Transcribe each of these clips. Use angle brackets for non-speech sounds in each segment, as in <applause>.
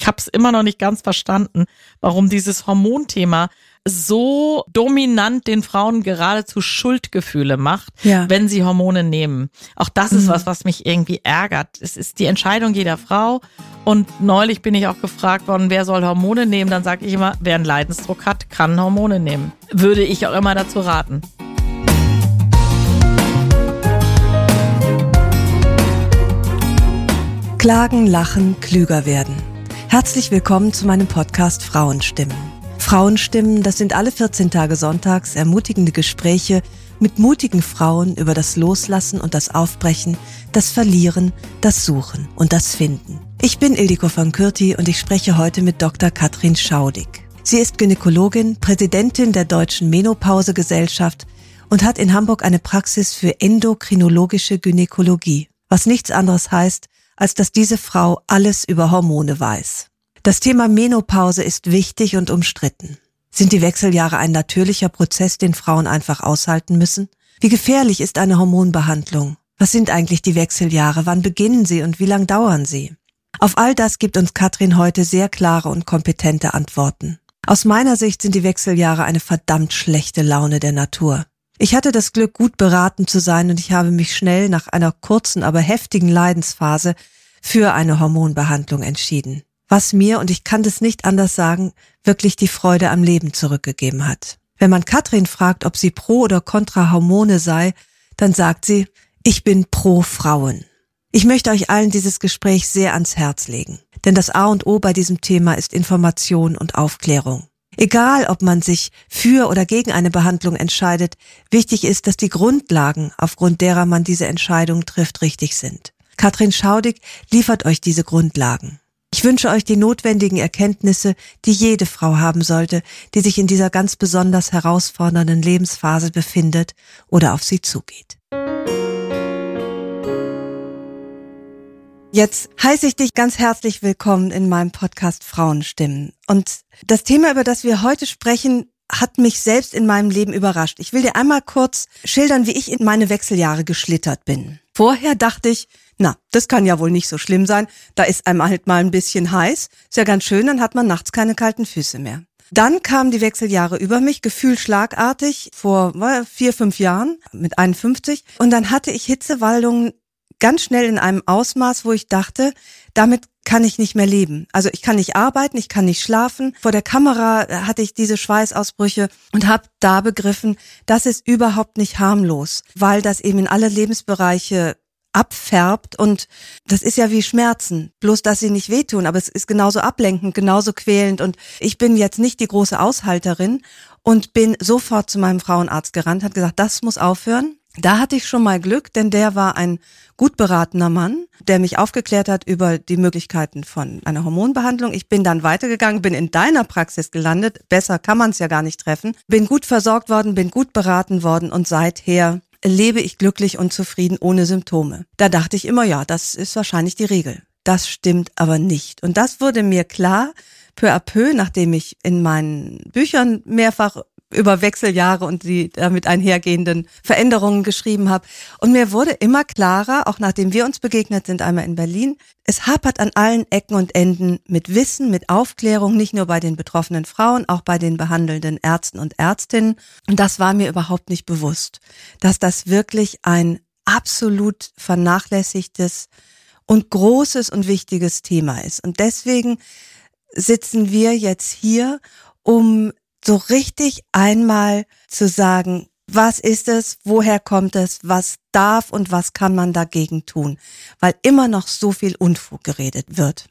Ich habe es immer noch nicht ganz verstanden, warum dieses Hormonthema so dominant den Frauen geradezu Schuldgefühle macht, Ja. wenn sie Hormone nehmen. Auch das ist was, was mich irgendwie ärgert. Es ist die Entscheidung jeder Frau. Und neulich bin ich auch gefragt worden, wer soll Hormone nehmen? Dann sage ich immer, wer einen Leidensdruck hat, kann Hormone nehmen. Würde ich auch immer dazu raten. Klagen, lachen, klüger werden. Herzlich willkommen zu meinem Podcast Frauenstimmen. Frauenstimmen, das sind alle 14 Tage sonntags ermutigende Gespräche mit mutigen Frauen über das Loslassen und das Aufbrechen, das Verlieren, das Suchen und das Finden. Ich bin Ildiko von Kürti und ich spreche heute mit Dr. Katrin Schaudig. Sie ist Gynäkologin, Präsidentin der Deutschen Menopausegesellschaft und hat in Hamburg eine Praxis für endokrinologische Gynäkologie, was nichts anderes heißt, als dass diese Frau alles über Hormone weiß. Das Thema Menopause ist wichtig und umstritten. Sind die Wechseljahre ein natürlicher Prozess, den Frauen einfach aushalten müssen? Wie gefährlich ist eine Hormonbehandlung? Was sind eigentlich die Wechseljahre? Wann beginnen sie und wie lang dauern sie? Auf all das gibt uns Katrin heute sehr klare und kompetente Antworten. Aus meiner Sicht sind die Wechseljahre eine verdammt schlechte Laune der Natur. Ich hatte das Glück, gut beraten zu sein und ich habe mich schnell nach einer kurzen, aber heftigen Leidensphase für eine Hormonbehandlung entschieden. Was mir, und ich kann das nicht anders sagen, wirklich die Freude am Leben zurückgegeben hat. Wenn man Katrin fragt, ob sie pro oder contra Hormone sei, dann sagt sie, ich bin pro Frauen. Ich möchte euch allen dieses Gespräch sehr ans Herz legen, denn das A und O bei diesem Thema ist Information und Aufklärung. Egal, ob man sich für oder gegen eine Behandlung entscheidet, wichtig ist, dass die Grundlagen, aufgrund derer man diese Entscheidung trifft, richtig sind. Katrin Schaudig liefert euch diese Grundlagen. Ich wünsche euch die notwendigen Erkenntnisse, die jede Frau haben sollte, die sich in dieser ganz besonders herausfordernden Lebensphase befindet oder auf sie zugeht. Jetzt heiße ich dich ganz herzlich willkommen in meinem Podcast Frauenstimmen. Und das Thema, über das wir heute sprechen, hat mich selbst in meinem Leben überrascht. Ich will dir einmal kurz schildern, wie ich in meine Wechseljahre geschlittert bin. Vorher dachte ich, na, das kann ja wohl nicht so schlimm sein. Da ist einem halt mal ein bisschen heiß. Ist ja ganz schön, dann hat man nachts keine kalten Füße mehr. Dann kamen die Wechseljahre über mich, gefühlt schlagartig, vor vier, fünf Jahren, mit 51. Und dann hatte ich Hitzewallungen ganz schnell in einem Ausmaß, wo ich dachte, damit kann ich nicht mehr leben. Also ich kann nicht arbeiten, ich kann nicht schlafen. Vor der Kamera hatte ich diese Schweißausbrüche und habe da begriffen, das ist überhaupt nicht harmlos, weil das eben in alle Lebensbereiche abfärbt und das ist ja wie Schmerzen, bloß dass sie nicht wehtun, aber es ist genauso ablenkend, genauso quälend und ich bin jetzt nicht die große Aushalterin und bin sofort zu meinem Frauenarzt gerannt, hat gesagt, das muss aufhören. Da hatte ich schon mal Glück, denn der war ein gut beratener Mann, der mich aufgeklärt hat über die Möglichkeiten von einer Hormonbehandlung. Ich bin dann weitergegangen, bin in deiner Praxis gelandet. Besser kann man es ja gar nicht treffen. Bin gut versorgt worden, bin gut beraten worden und seither lebe ich glücklich und zufrieden ohne Symptome. Da dachte ich immer, ja, das ist wahrscheinlich die Regel. Das stimmt aber nicht. Und das wurde mir klar, peu à peu, nachdem ich in meinen Büchern mehrfach über Wechseljahre und die damit einhergehenden Veränderungen geschrieben habe. Und mir wurde immer klarer, auch nachdem wir uns begegnet sind, einmal in Berlin, es hapert an allen Ecken und Enden mit Wissen, mit Aufklärung, nicht nur bei den betroffenen Frauen, auch bei den behandelnden Ärzten und Ärztinnen. Und das war mir überhaupt nicht bewusst, dass das wirklich ein absolut vernachlässigtes und großes und wichtiges Thema ist. Und deswegen sitzen wir jetzt hier, um so richtig einmal zu sagen, was ist es, woher kommt es, was darf und was kann man dagegen tun, weil immer noch so viel Unfug geredet wird.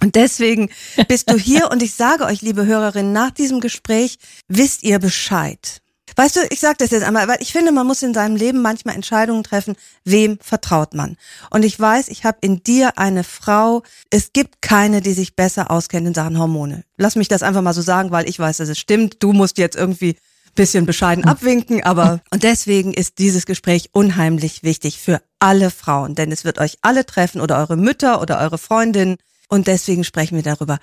Und deswegen bist du hier <laughs> und ich sage euch, liebe Hörerinnen, nach diesem Gespräch wisst ihr Bescheid. Weißt du, ich sage das jetzt einmal, weil ich finde, man muss in seinem Leben manchmal Entscheidungen treffen, wem vertraut man. Und ich weiß, ich habe in dir eine Frau, es gibt keine, die sich besser auskennt in Sachen Hormone. Lass mich das einfach mal so sagen, weil ich weiß, dass es stimmt. Du musst jetzt irgendwie bisschen bescheiden abwinken, aber <laughs> und deswegen ist dieses Gespräch unheimlich wichtig für alle Frauen, denn es wird euch alle treffen oder eure Mütter oder eure Freundin und deswegen sprechen wir darüber.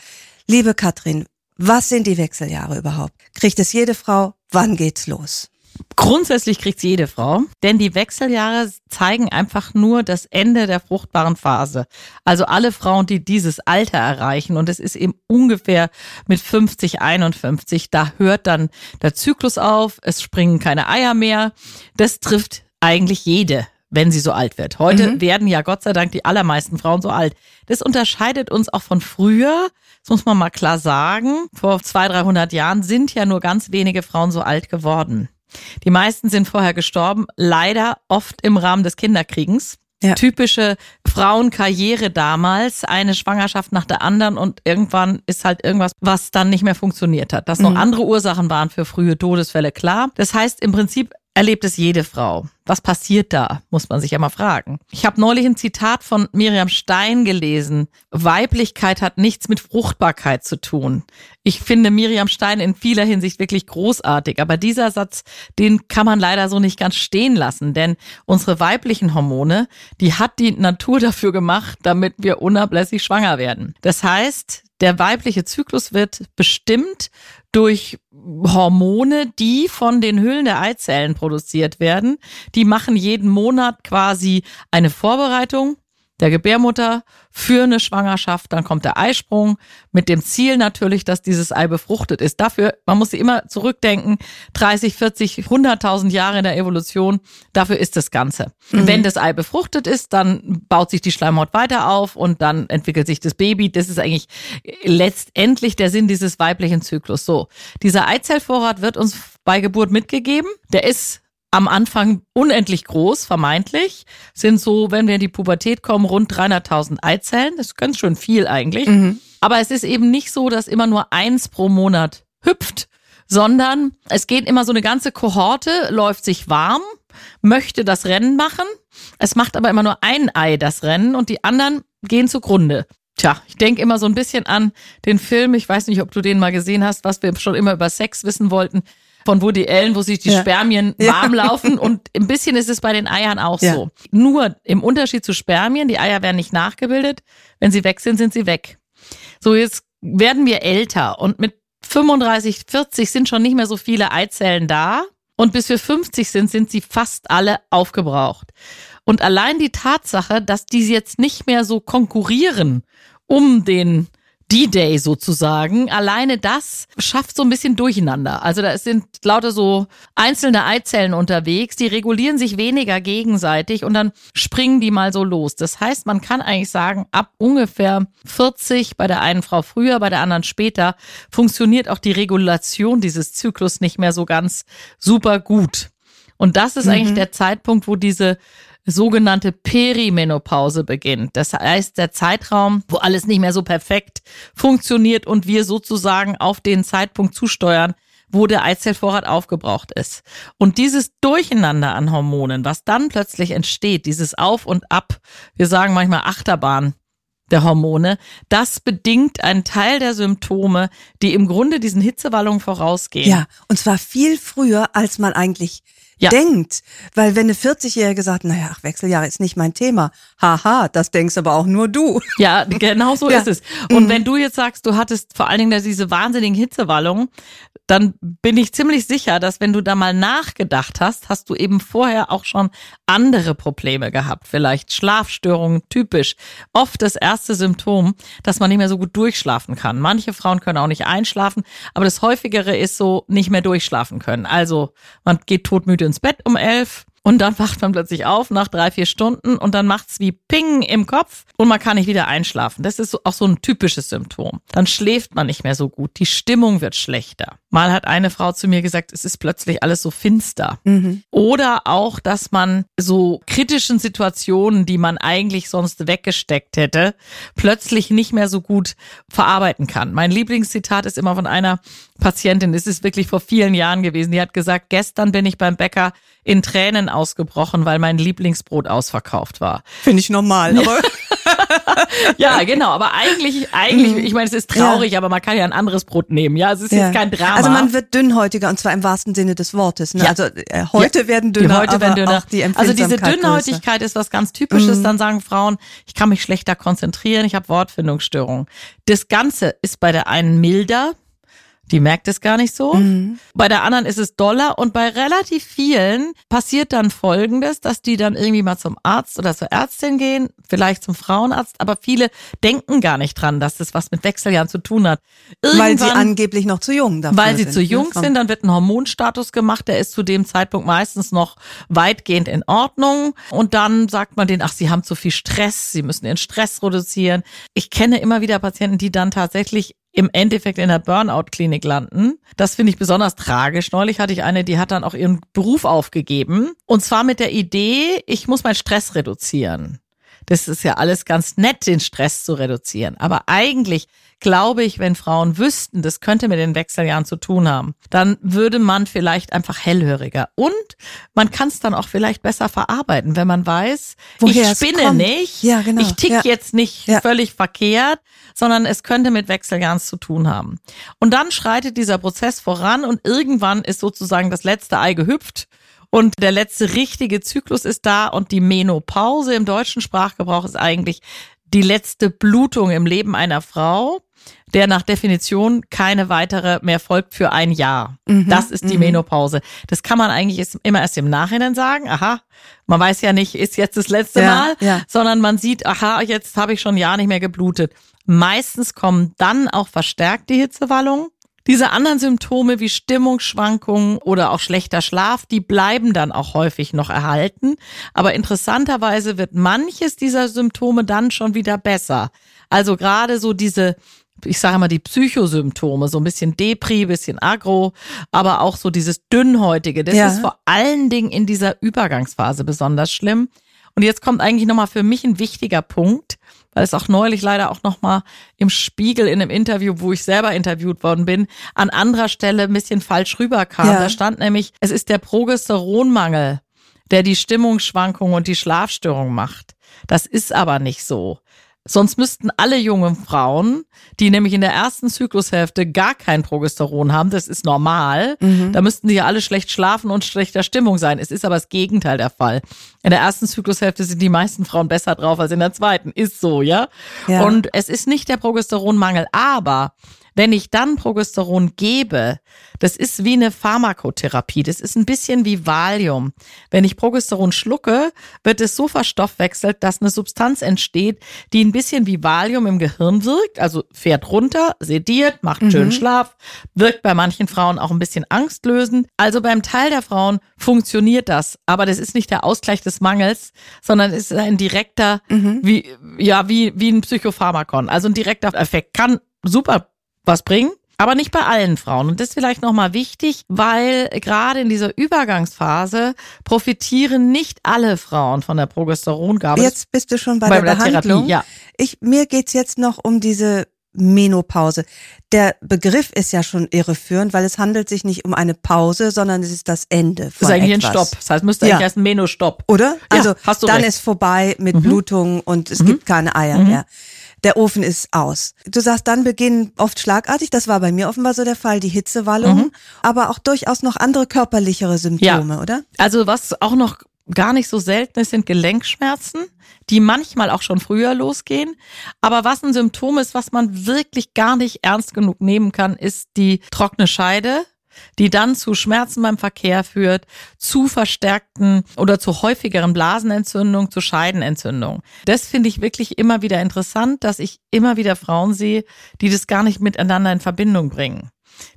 Liebe Katrin, was sind die Wechseljahre überhaupt? Kriegt es jede Frau? Wann geht's los? Grundsätzlich kriegt jede Frau, denn die Wechseljahre zeigen einfach nur das Ende der fruchtbaren Phase. Also alle Frauen, die dieses Alter erreichen, und es ist eben ungefähr mit 50, 51, da hört dann der Zyklus auf, es springen keine Eier mehr. Das trifft eigentlich jede wenn sie so alt wird. Heute mhm. werden ja Gott sei Dank die allermeisten Frauen so alt. Das unterscheidet uns auch von früher. Das muss man mal klar sagen. Vor 200, 300 Jahren sind ja nur ganz wenige Frauen so alt geworden. Die meisten sind vorher gestorben, leider oft im Rahmen des Kinderkriegens. Ja. Typische Frauenkarriere damals, eine Schwangerschaft nach der anderen und irgendwann ist halt irgendwas, was dann nicht mehr funktioniert hat. Dass noch mhm. andere Ursachen waren für frühe Todesfälle, klar. Das heißt, im Prinzip erlebt es jede Frau. Was passiert da, muss man sich ja mal fragen. Ich habe neulich ein Zitat von Miriam Stein gelesen. Weiblichkeit hat nichts mit Fruchtbarkeit zu tun. Ich finde Miriam Stein in vieler Hinsicht wirklich großartig, aber dieser Satz, den kann man leider so nicht ganz stehen lassen, denn unsere weiblichen Hormone, die hat die Natur dafür gemacht, damit wir unablässig schwanger werden. Das heißt, der weibliche Zyklus wird bestimmt durch Hormone, die von den Hüllen der Eizellen produziert werden. Die machen jeden Monat quasi eine Vorbereitung der Gebärmutter für eine Schwangerschaft. Dann kommt der Eisprung mit dem Ziel natürlich, dass dieses Ei befruchtet ist. Dafür, man muss sich immer zurückdenken, 30, 40, 100.000 Jahre in der Evolution, dafür ist das Ganze. Mhm. Wenn das Ei befruchtet ist, dann baut sich die Schleimhaut weiter auf und dann entwickelt sich das Baby. Das ist eigentlich letztendlich der Sinn dieses weiblichen Zyklus. So, dieser Eizellvorrat wird uns bei Geburt mitgegeben. Der ist am Anfang unendlich groß, vermeintlich, sind so, wenn wir in die Pubertät kommen, rund 300.000 Eizellen. Das ist ganz schön viel eigentlich. Mhm. Aber es ist eben nicht so, dass immer nur eins pro Monat hüpft, sondern es geht immer so eine ganze Kohorte, läuft sich warm, möchte das Rennen machen. Es macht aber immer nur ein Ei das Rennen und die anderen gehen zugrunde. Tja, ich denke immer so ein bisschen an den Film, ich weiß nicht, ob du den mal gesehen hast, was wir schon immer über Sex wissen wollten von Woody Allen, wo sich die ja. Spermien <laughs> warm laufen. Und ein bisschen ist es bei den Eiern auch so. Nur im Unterschied zu Spermien, die Eier werden nicht nachgebildet. Wenn sie weg sind, sind sie weg. So, jetzt werden wir älter und mit 35, 40 sind schon nicht mehr so viele Eizellen da. Und bis wir 50 sind, sind sie fast alle aufgebraucht. Und allein die Tatsache, dass die jetzt nicht mehr so konkurrieren um den D-Day sozusagen. Alleine das schafft so ein bisschen Durcheinander. Also da sind lauter so einzelne Eizellen unterwegs, die regulieren sich weniger gegenseitig und dann springen die mal so los. Das heißt, man kann eigentlich sagen, ab ungefähr 40, bei der einen Frau früher, bei der anderen später, funktioniert auch die Regulation dieses Zyklus nicht mehr so ganz super gut. Und das ist mhm. eigentlich der Zeitpunkt, wo diese sogenannte Perimenopause beginnt. Das heißt, der Zeitraum, wo alles nicht mehr so perfekt funktioniert und wir sozusagen auf den Zeitpunkt zusteuern, wo der Eizellvorrat aufgebraucht ist. Und dieses Durcheinander an Hormonen, was dann plötzlich entsteht, dieses Auf und Ab, wir sagen manchmal Achterbahn der Hormone, das bedingt einen Teil der Symptome, die im Grunde diesen Hitzewallungen vorausgehen. Ja, und zwar viel früher, als man eigentlich ja. denkt. Weil wenn eine 40-Jährige sagt, naja, ach, Wechseljahre ist nicht mein Thema. Haha, das denkst aber auch nur du. Ja, genau so <laughs> ja. ist es. Und mhm. wenn du jetzt sagst, du hattest vor allen Dingen diese wahnsinnigen Hitzewallungen, dann bin ich ziemlich sicher, dass wenn du da mal nachgedacht hast, hast du eben vorher auch schon andere Probleme gehabt. Vielleicht Schlafstörungen, typisch. Oft das erste Symptom, dass man nicht mehr so gut durchschlafen kann. Manche Frauen können auch nicht einschlafen, aber das häufigere ist so nicht mehr durchschlafen können. Also man geht totmüde ins Bett um elf und dann wacht man plötzlich auf nach drei, vier Stunden und dann macht's wie Ping im Kopf und man kann nicht wieder einschlafen. Das ist auch so ein typisches Symptom. Dann schläft man nicht mehr so gut, die Stimmung wird schlechter. Mal hat eine Frau zu mir gesagt, es ist plötzlich alles so finster. Mhm. Oder auch, dass man so kritischen Situationen, die man eigentlich sonst weggesteckt hätte, plötzlich nicht mehr so gut verarbeiten kann. Mein Lieblingszitat ist immer von einer Patientin, es ist wirklich vor vielen Jahren gewesen, die hat gesagt, gestern bin ich beim Bäcker in Tränen ausgebrochen, weil mein Lieblingsbrot ausverkauft war. Finde ich normal, aber <laughs> <laughs> ja, genau, aber eigentlich, eigentlich, ich meine, es ist traurig, ja. aber man kann ja ein anderes Brot nehmen, ja, es ist ja. jetzt kein Drama. Also man wird dünnhäutiger und zwar im wahrsten Sinne des Wortes. Ne? Ja. Also äh, heute werden dünner, die heute werden dünner. die Also diese Dünnhäutigkeit größer. ist was ganz Typisches. Mhm. Dann sagen Frauen, ich kann mich schlechter konzentrieren, ich habe Wortfindungsstörungen. Das Ganze ist bei der einen milder, die merkt es gar nicht so. Mhm. Bei der anderen ist es doller und bei relativ vielen passiert dann Folgendes, dass die dann irgendwie mal zum Arzt oder zur Ärztin gehen, vielleicht zum Frauenarzt, aber viele denken gar nicht dran, dass das was mit Wechseljahren zu tun hat. Irgendwann, weil sie angeblich noch zu jung dafür Weil sie sind, zu ne? jung sind, dann wird ein Hormonstatus gemacht, der ist zu dem Zeitpunkt meistens noch weitgehend in Ordnung und dann sagt man denen, ach, sie haben zu viel Stress, sie müssen ihren Stress reduzieren. Ich kenne immer wieder Patienten, die dann tatsächlich im Endeffekt in der Burnout-Klinik landen. Das finde ich besonders tragisch. Neulich hatte ich eine, die hat dann auch ihren Beruf aufgegeben. Und zwar mit der Idee, ich muss meinen Stress reduzieren. Das ist ja alles ganz nett, den Stress zu reduzieren. Aber eigentlich glaube ich, wenn Frauen wüssten, das könnte mit den Wechseljahren zu tun haben, dann würde man vielleicht einfach hellhöriger. Und man kann es dann auch vielleicht besser verarbeiten, wenn man weiß, Woher ich spinne nicht, ja, genau. ich tick ja. jetzt nicht ja. völlig verkehrt, sondern es könnte mit Wechseljahren zu tun haben. Und dann schreitet dieser Prozess voran und irgendwann ist sozusagen das letzte Ei gehüpft und der letzte richtige Zyklus ist da und die Menopause im deutschen Sprachgebrauch ist eigentlich die letzte Blutung im Leben einer Frau, der nach Definition keine weitere mehr folgt für ein Jahr. Mhm, das ist die mhm. Menopause. Das kann man eigentlich immer erst im Nachhinein sagen. Aha, man weiß ja nicht, ist jetzt das letzte ja, Mal, ja. sondern man sieht, aha, jetzt habe ich schon ein Jahr nicht mehr geblutet. Meistens kommen dann auch verstärkte Hitzewallungen diese anderen Symptome wie Stimmungsschwankungen oder auch schlechter Schlaf, die bleiben dann auch häufig noch erhalten. Aber interessanterweise wird manches dieser Symptome dann schon wieder besser. Also gerade so diese ich sage mal die Psychosymptome, so ein bisschen Depri, bisschen Agro, aber auch so dieses dünnhäutige. Das ja. ist vor allen Dingen in dieser Übergangsphase besonders schlimm. Und jetzt kommt eigentlich nochmal für mich ein wichtiger Punkt weil es auch neulich leider auch nochmal im Spiegel in einem Interview, wo ich selber interviewt worden bin, an anderer Stelle ein bisschen falsch rüberkam. Ja. Da stand nämlich, es ist der Progesteronmangel, der die Stimmungsschwankungen und die Schlafstörung macht. Das ist aber nicht so. Sonst müssten alle jungen Frauen, die nämlich in der ersten Zyklushälfte gar kein Progesteron haben, das ist normal, mhm. da müssten die ja alle schlecht schlafen und schlechter Stimmung sein. Es ist aber das Gegenteil der Fall. In der ersten Zyklushälfte sind die meisten Frauen besser drauf als in der zweiten. Ist so, ja? ja. Und es ist nicht der Progesteronmangel, aber wenn ich dann Progesteron gebe, das ist wie eine Pharmakotherapie. Das ist ein bisschen wie Valium. Wenn ich Progesteron schlucke, wird es so verstoffwechselt, dass eine Substanz entsteht, die ein bisschen wie Valium im Gehirn wirkt. Also fährt runter, sediert, macht mhm. schön Schlaf, wirkt bei manchen Frauen auch ein bisschen angstlösend. Also beim Teil der Frauen funktioniert das. Aber das ist nicht der Ausgleich des Mangels, sondern ist ein direkter, mhm. wie, ja, wie, wie ein Psychopharmakon. Also ein direkter Effekt kann super was bringen. Aber nicht bei allen Frauen. Und das ist vielleicht nochmal wichtig, weil gerade in dieser Übergangsphase profitieren nicht alle Frauen von der Progesterongabe. Jetzt bist du schon bei, bei der, der Behandlung. Therapie, ja. Ich, mir geht's jetzt noch um diese Menopause. Der Begriff ist ja schon irreführend, weil es handelt sich nicht um eine Pause, sondern es ist das Ende von Das ist eigentlich etwas. ein Stopp. Das heißt, müsste ja. eigentlich erst ein Menostopp. Oder? Also ja, dann recht. ist vorbei mit mhm. Blutungen und es mhm. gibt keine Eier mhm. mehr der Ofen ist aus. Du sagst, dann beginnen oft schlagartig, das war bei mir offenbar so der Fall, die Hitzewallungen, mhm. aber auch durchaus noch andere körperlichere Symptome, ja. oder? Also was auch noch gar nicht so selten ist, sind Gelenkschmerzen, die manchmal auch schon früher losgehen. Aber was ein Symptom ist, was man wirklich gar nicht ernst genug nehmen kann, ist die trockene Scheide die dann zu Schmerzen beim Verkehr führt, zu verstärkten oder zu häufigeren Blasenentzündungen, zu Scheidenentzündungen. Das finde ich wirklich immer wieder interessant, dass ich immer wieder Frauen sehe, die das gar nicht miteinander in Verbindung bringen,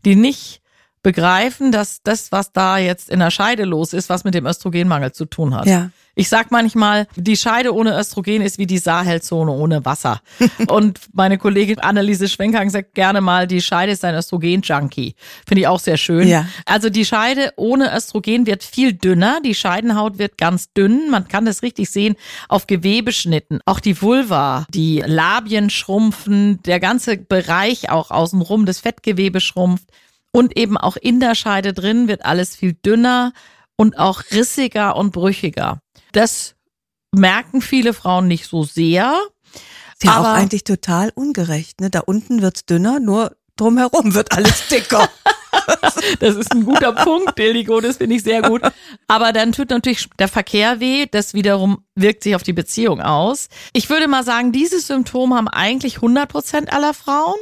die nicht begreifen, dass das, was da jetzt in der Scheide los ist, was mit dem Östrogenmangel zu tun hat. Ja. Ich sag manchmal, die Scheide ohne Östrogen ist wie die Sahelzone ohne Wasser. <laughs> Und meine Kollegin Anneliese Schwenkang sagt gerne mal, die Scheide ist ein Östrogen-Junkie. Finde ich auch sehr schön. Ja. Also die Scheide ohne Östrogen wird viel dünner, die Scheidenhaut wird ganz dünn. Man kann das richtig sehen auf Gewebeschnitten. Auch die Vulva, die Labien schrumpfen, der ganze Bereich auch außenrum, das Fettgewebe schrumpft. Und eben auch in der Scheide drin wird alles viel dünner und auch rissiger und brüchiger. Das merken viele Frauen nicht so sehr. Ist ja auch Aber- eigentlich total ungerecht. Ne? Da unten wird's dünner, nur drumherum wird alles <laughs> dicker. Das ist ein guter Punkt, Deligo, das finde ich sehr gut. Aber dann tut natürlich der Verkehr weh, das wiederum wirkt sich auf die Beziehung aus. Ich würde mal sagen, dieses Symptom haben eigentlich 100 Prozent aller Frauen.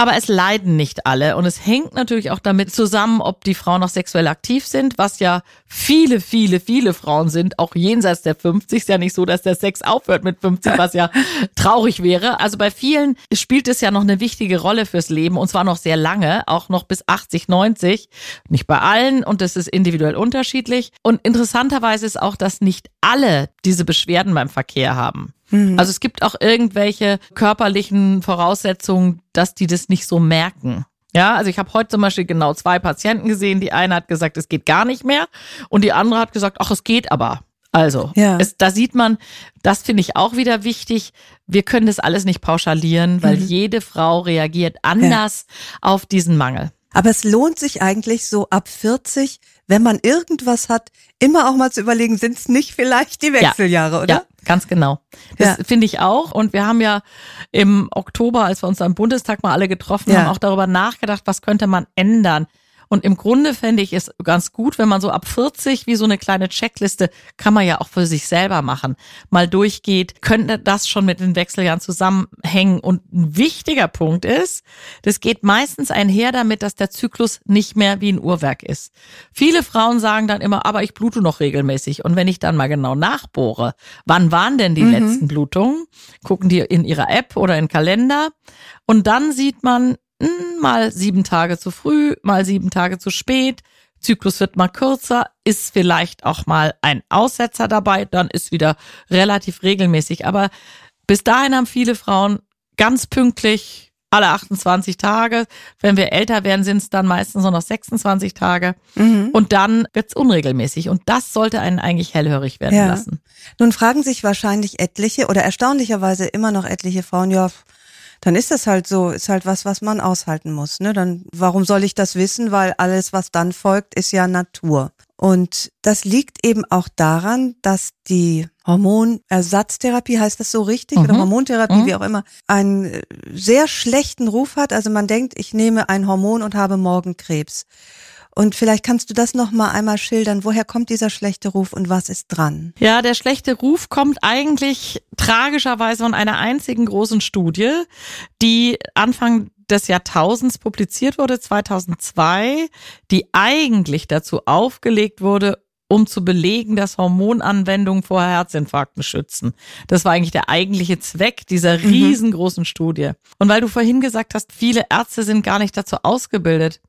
Aber es leiden nicht alle und es hängt natürlich auch damit zusammen, ob die Frauen noch sexuell aktiv sind, was ja viele, viele, viele Frauen sind, auch jenseits der 50. Ist ja nicht so, dass der Sex aufhört mit 50, was ja <laughs> traurig wäre. Also bei vielen spielt es ja noch eine wichtige Rolle fürs Leben und zwar noch sehr lange, auch noch bis 80, 90. Nicht bei allen und das ist individuell unterschiedlich. Und interessanterweise ist auch, dass nicht alle diese Beschwerden beim Verkehr haben. Also es gibt auch irgendwelche körperlichen Voraussetzungen, dass die das nicht so merken. Ja, also ich habe heute zum Beispiel genau zwei Patienten gesehen. Die eine hat gesagt, es geht gar nicht mehr und die andere hat gesagt, ach, es geht aber. Also, Ja. es, da sieht man, das finde ich auch wieder wichtig. Wir können das alles nicht pauschalieren, weil jede Frau reagiert anders auf diesen Mangel. Aber es lohnt sich eigentlich so ab 40, wenn man irgendwas hat, immer auch mal zu überlegen, sind es nicht vielleicht die Wechseljahre, oder? Ja, ganz genau. Das Ja. finde ich auch. Und wir haben ja im Oktober, als wir uns am Bundestag mal alle getroffen Ja. haben, auch darüber nachgedacht, was könnte man ändern. Und im Grunde fände ich es ganz gut, wenn man so ab 40 wie so eine kleine Checkliste kann man ja auch für sich selber machen, mal durchgeht, könnte das schon mit den Wechseljahren zusammenhängen. Und ein wichtiger Punkt ist, das geht meistens einher damit, dass der Zyklus nicht mehr wie ein Uhrwerk ist. Viele Frauen sagen dann immer, aber ich blute noch regelmäßig. Und wenn ich dann mal genau nachbohre, wann waren denn die letzten Blutungen, gucken die in ihrer App oder in Kalender und dann sieht man, mal sieben Tage zu früh, mal sieben Tage zu spät. Zyklus wird mal kürzer, ist vielleicht auch mal ein Aussetzer dabei, dann ist wieder relativ regelmäßig. Aber bis dahin haben viele Frauen ganz pünktlich alle 28 Tage. Wenn wir älter werden, sind es dann meistens nur noch 26 Tage. Mhm. Und dann wird's unregelmäßig. Und das sollte einen eigentlich hellhörig werden Ja. lassen. Nun fragen sich wahrscheinlich etliche oder erstaunlicherweise immer noch etliche Frauen, ja, dann ist das halt so, ist halt was, was man aushalten muss. Ne? Dann, warum soll ich das wissen? Weil alles, was dann folgt, ist ja Natur. Und das liegt eben auch daran, dass die Hormonersatztherapie, heißt das so richtig, oder Mhm. Hormontherapie, Mhm. wie auch immer, einen äh, sehr schlechten Ruf hat. Also man denkt, ich nehme ein Hormon und habe morgen Krebs. Und vielleicht kannst du das noch mal einmal schildern. Woher kommt dieser schlechte Ruf und was ist dran? Ja, der schlechte Ruf kommt eigentlich tragischerweise von einer einzigen großen Studie, die Anfang des Jahrtausends publiziert wurde, 2002, die eigentlich dazu aufgelegt wurde, um zu belegen, dass Hormonanwendungen vor Herzinfarkten schützen. Das war eigentlich der eigentliche Zweck dieser riesengroßen Studie. Und weil du vorhin gesagt hast, viele Ärzte sind gar nicht dazu ausgebildet.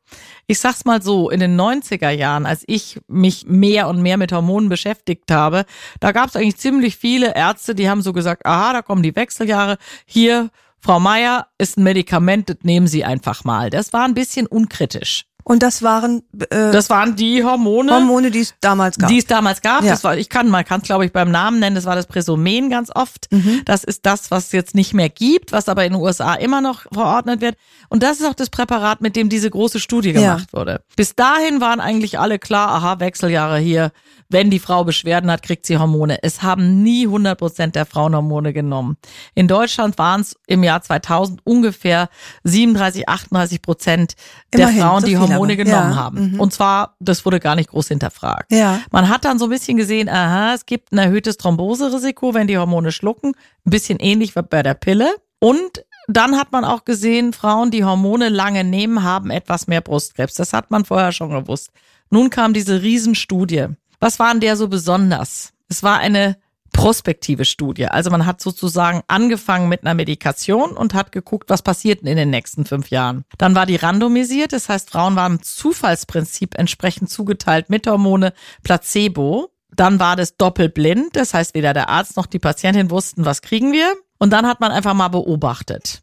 Ich sag's mal so, in den 90er Jahren, als ich mich mehr und mehr mit Hormonen beschäftigt habe, da gab's eigentlich ziemlich viele Ärzte, die haben so gesagt, aha, da kommen die Wechseljahre, hier, Frau Meier, ist ein Medikament, das nehmen Sie einfach mal. Das war ein bisschen unkritisch. Und das waren äh, Das waren die Hormone, Hormone, die es damals gab. die es damals gab. Ja. Das war, ich kann, man kann es glaube ich beim Namen nennen. Das war das Presomen ganz oft. Mhm. Das ist das, was es jetzt nicht mehr gibt, was aber in den USA immer noch verordnet wird. Und das ist auch das Präparat, mit dem diese große Studie Ja. gemacht wurde. Bis dahin waren eigentlich alle klar, aha, Wechseljahre hier. Wenn die Frau Beschwerden hat, kriegt sie Hormone. Es haben nie 100 Prozent der Frauen Hormone genommen. In Deutschland waren es im Jahr 2000 ungefähr 37, 38 Prozent der Immerhin, Frauen, so die Hormone aber. genommen Ja, haben. mhm. Und zwar, das wurde gar nicht groß hinterfragt. Ja. Man hat dann so ein bisschen gesehen, aha, es gibt ein erhöhtes Thromboserisiko, wenn die Hormone schlucken. Ein bisschen ähnlich wie bei der Pille. Und dann hat man auch gesehen, Frauen, die Hormone lange nehmen, haben etwas mehr Brustkrebs. Das hat man vorher schon gewusst. Nun kam diese Riesenstudie. Was war an der so besonders? Es war eine prospektive Studie. Also man hat sozusagen angefangen mit einer Medikation und hat geguckt, was passiert in den nächsten fünf Jahren. Dann war die randomisiert, das heißt, Frauen waren im Zufallsprinzip entsprechend zugeteilt mit Hormone Placebo. Dann war das doppelblind, das heißt, weder der Arzt noch die Patientin wussten, was kriegen wir. Und dann hat man einfach mal beobachtet.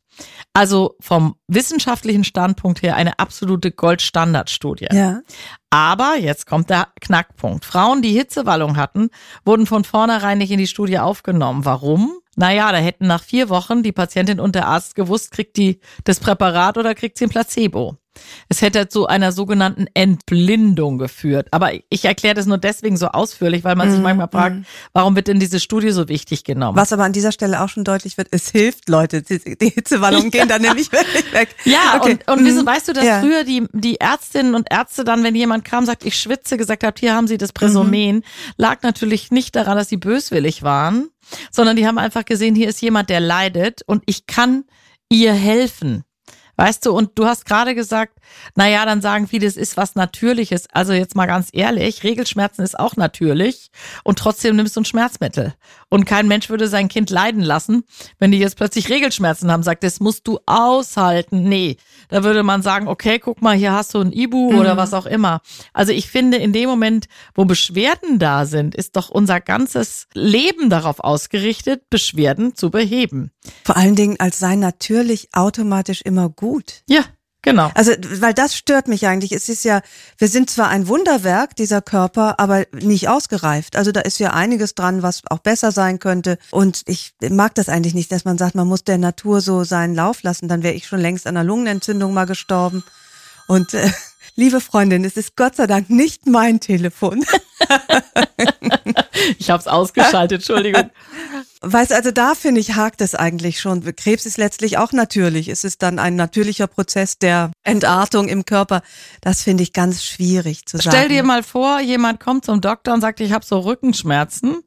Also vom wissenschaftlichen Standpunkt her eine absolute Goldstandardstudie. Ja. Aber jetzt kommt der Knackpunkt. Frauen, die Hitzewallung hatten, wurden von vornherein nicht in die Studie aufgenommen. Warum? Naja, da hätten nach vier Wochen die Patientin und der Arzt gewusst, kriegt die das Präparat oder kriegt sie ein Placebo. Es hätte zu einer sogenannten Entblindung geführt. Aber ich erkläre das nur deswegen so ausführlich, weil man sich Mhm, manchmal fragt, warum wird denn diese Studie so wichtig genommen? Was aber an dieser Stelle auch schon deutlich wird, es hilft, Leute. Die, Hitzewallungen <laughs> gehen dann nämlich wirklich weg. Ja, Okay. und, und wieso, Mhm. weißt du, dass Ja. früher die, die Ärztinnen und Ärzte dann, wenn jemand kam, sagt, ich schwitze, gesagt hat, hier haben Sie das Präsomen, Mhm. lag natürlich nicht daran, dass sie böswillig waren, sondern die haben einfach gesehen, hier ist jemand, der leidet und ich kann ihr helfen. Weißt du, und du hast gerade gesagt, na ja, dann sagen viele, es ist was Natürliches. Also jetzt mal ganz ehrlich, Regelschmerzen ist auch natürlich und trotzdem nimmst du ein Schmerzmittel. Und kein Mensch würde sein Kind leiden lassen, wenn die jetzt plötzlich Regelschmerzen haben, sagt, das musst du aushalten. Nee, da würde man sagen, okay, guck mal, hier hast du ein Ibu oder was auch immer. Also ich finde, in dem Moment, wo Beschwerden da sind, ist doch unser ganzes Leben darauf ausgerichtet, Beschwerden zu beheben. Vor allen Dingen als sei natürlich automatisch immer gut. Ja, genau. Also, weil das stört mich eigentlich. Es ist ja, wir sind zwar ein Wunderwerk, dieser Körper, aber nicht ausgereift. Also da ist ja einiges dran, was auch besser sein könnte. Und ich mag das eigentlich nicht, dass man sagt, man muss der Natur so seinen Lauf lassen. Dann wäre ich schon längst an einer Lungenentzündung mal gestorben. Und äh, <laughs> liebe Freundin, es ist Gott sei Dank nicht mein Telefon. <laughs> Ich habe es ausgeschaltet, Entschuldigung. <laughs> Weißt also da finde ich hakt es eigentlich schon. Krebs ist letztlich auch natürlich. Es ist dann ein natürlicher Prozess der Entartung im Körper. Das finde ich ganz schwierig zu sagen. Stell dir mal vor, jemand kommt zum Doktor und sagt, ich habe so Rückenschmerzen.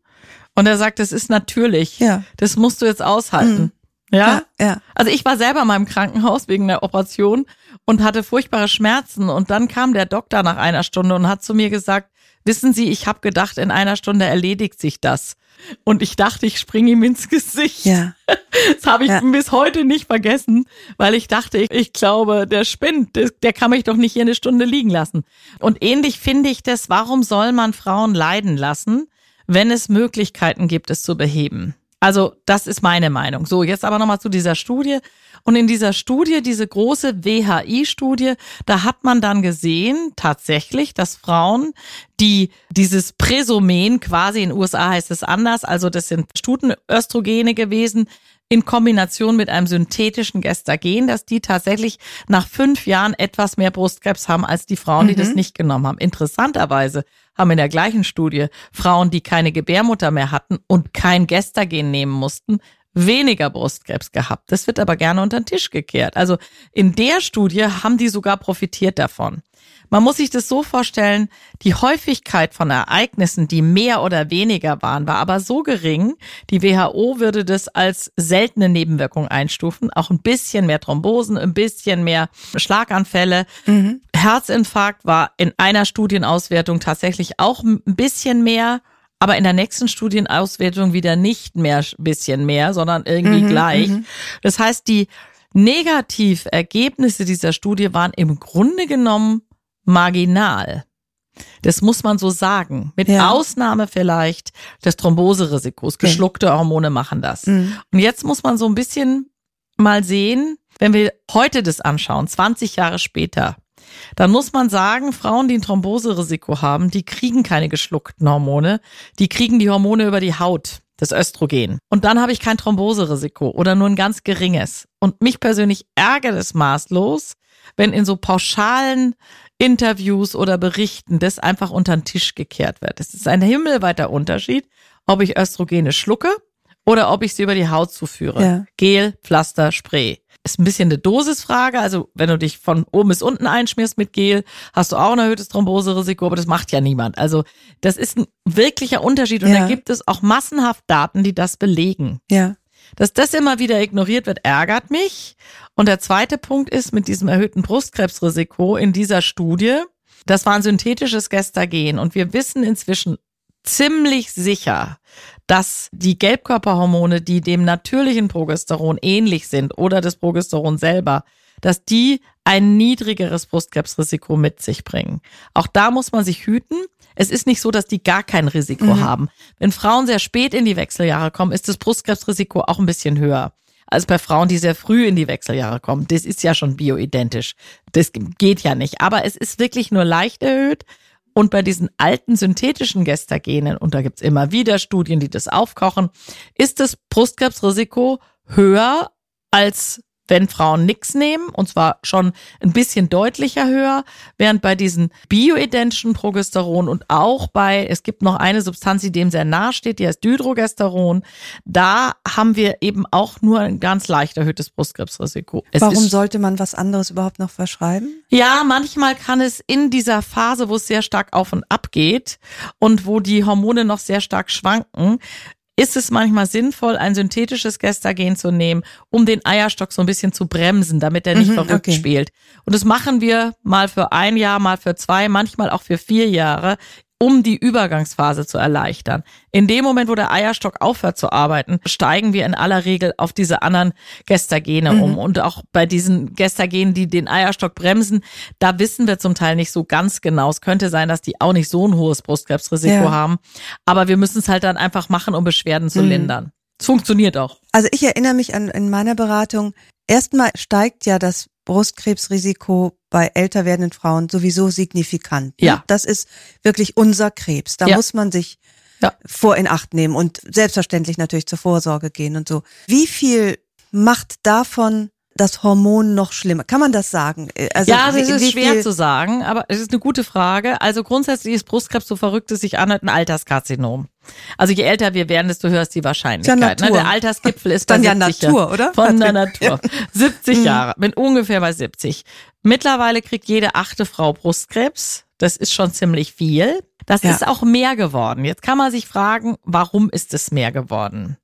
Und er sagt, das ist natürlich. Ja. Das musst du jetzt aushalten. Ja? ja, ja. Also ich war selber mal im Krankenhaus wegen der Operation und hatte furchtbare Schmerzen. Und dann kam der Doktor nach einer Stunde und hat zu mir gesagt, wissen Sie, ich habe gedacht, in einer Stunde erledigt sich das. Und ich dachte, ich springe ihm ins Gesicht. Ja. <laughs> Das habe ich Ja. bis heute nicht vergessen, weil ich dachte, ich, ich glaube, der spinnt. Der, der kann mich doch nicht hier eine Stunde liegen lassen. Und ähnlich finde ich das, warum soll man Frauen leiden lassen, wenn es Möglichkeiten gibt, es zu beheben? Also das ist meine Meinung. So, jetzt aber nochmal zu dieser Studie. Und in dieser Studie, diese große WHI-Studie, da hat man dann gesehen, tatsächlich, dass Frauen, die dieses Präsomen, quasi in den USA heißt es anders, also das sind Stutenöstrogene gewesen, in Kombination mit einem synthetischen Gestagen, dass die tatsächlich nach fünf Jahren etwas mehr Brustkrebs haben als die Frauen, die das nicht genommen haben. Interessanterweise haben in der gleichen Studie Frauen, die keine Gebärmutter mehr hatten und kein Gestagen nehmen mussten, weniger Brustkrebs gehabt. Das wird aber gerne unter den Tisch gekehrt. Also in der Studie haben die sogar profitiert davon. Man muss sich das so vorstellen, die Häufigkeit von Ereignissen, die mehr oder weniger waren, war aber so gering, die WHO würde das als seltene Nebenwirkung einstufen. Auch ein bisschen mehr Thrombosen, ein bisschen mehr Schlaganfälle. Herzinfarkt war in einer Studienauswertung tatsächlich auch ein bisschen mehr. Aber in der nächsten Studienauswertung wieder nicht mehr ein bisschen mehr, sondern irgendwie gleich. Das heißt, die Negativergebnisse dieser Studie waren im Grunde genommen marginal. Das muss man so sagen. Mit Ja. Ausnahme vielleicht des Thromboserisikos. Geschluckte Hormone machen das. Mhm. Und jetzt muss man so ein bisschen mal sehen, wenn wir heute das anschauen, 20 Jahre später, dann muss man sagen, Frauen, die ein Thromboserisiko haben, die kriegen keine geschluckten Hormone, die kriegen die Hormone über die Haut, das Östrogen. Und dann habe ich kein Thromboserisiko oder nur ein ganz geringes. Und mich persönlich ärgert es maßlos, wenn in so pauschalen Interviews oder Berichten das einfach unter den Tisch gekehrt wird. Es ist ein himmelweiter Unterschied, ob ich Östrogene schlucke oder ob ich sie über die Haut zuführe. Ja. Gel, Pflaster, Spray. Ist ein bisschen eine Dosisfrage. Also wenn du dich von oben bis unten einschmierst mit Gel, hast du auch ein erhöhtes Thromboserisiko, aber das macht ja niemand. Also das ist ein wirklicher Unterschied und Ja. da gibt es auch massenhaft Daten, die das belegen. Ja. Dass das immer wieder ignoriert wird, ärgert mich. Und der zweite Punkt ist mit diesem erhöhten Brustkrebsrisiko in dieser Studie, das war ein synthetisches Gestagen und wir wissen inzwischen ziemlich sicher, dass die Gelbkörperhormone, die dem natürlichen Progesteron ähnlich sind oder das Progesteron selber, dass die ein niedrigeres Brustkrebsrisiko mit sich bringen. Auch da muss man sich hüten. Es ist nicht so, dass die gar kein Risiko mhm. haben. Wenn Frauen sehr spät in die Wechseljahre kommen, ist das Brustkrebsrisiko auch ein bisschen höher als bei Frauen, die sehr früh in die Wechseljahre kommen. Das ist ja schon bioidentisch. Das geht ja nicht. Aber es ist wirklich nur leicht erhöht. Und bei diesen alten synthetischen Gestagenen, und da gibt's immer wieder Studien, die das aufkochen, ist das Brustkrebsrisiko höher als wenn Frauen nichts nehmen, und zwar schon ein bisschen deutlicher höher, während bei diesen bioidentischen Progesteron und auch bei, es gibt noch eine Substanz, die dem sehr nahe steht, die heißt Dydrogesteron, da haben wir eben auch nur ein ganz leicht erhöhtes Brustkrebsrisiko. Es Warum sollte man was anderes überhaupt noch verschreiben? Ja, manchmal kann es in dieser Phase, wo es sehr stark auf und ab geht und wo die Hormone noch sehr stark schwanken, ist es manchmal sinnvoll, ein synthetisches Gestagen zu nehmen, um den Eierstock so ein bisschen zu bremsen, damit er nicht mhm, verrückt okay. spielt. Und das machen wir mal für ein Jahr, mal für zwei, manchmal auch für vier Jahre um die Übergangsphase zu erleichtern. In dem Moment, wo der Eierstock aufhört zu arbeiten, steigen wir in aller Regel auf diese anderen Gestagene mhm. um. Und auch bei diesen Gestagenen, die den Eierstock bremsen, da wissen wir zum Teil nicht so ganz genau. Es könnte sein, dass die auch nicht so ein hohes Brustkrebsrisiko ja. haben. Aber wir müssen es halt dann einfach machen, um Beschwerden zu mhm. lindern. Es funktioniert auch. Also ich erinnere mich an in meiner Beratung, erstmal steigt ja das Brustkrebsrisiko bei älter werdenden Frauen sowieso signifikant. Ne? Ja. Das ist wirklich unser Krebs. Da ja. muss man sich ja. vor in Acht nehmen und selbstverständlich natürlich zur Vorsorge gehen und so. Wie viel macht davon das Hormon noch schlimmer? Kann man das sagen? Also, ja, es ist schwer zu sagen, aber es ist eine gute Frage. Also grundsätzlich ist Brustkrebs so verrückt es sich anhört ein Alterskarzinom. Also je älter wir werden, desto höher ist die Wahrscheinlichkeit. Ja, ne? Der Altersgipfel ist dann ja Natur, oder? Von der Natur. <laughs> 70 mhm. Jahre, bin ungefähr bei 70. Mittlerweile kriegt jede achte Frau Brustkrebs. Das ist schon ziemlich viel. Das ja. ist auch mehr geworden. Jetzt kann man sich fragen, warum ist es mehr geworden?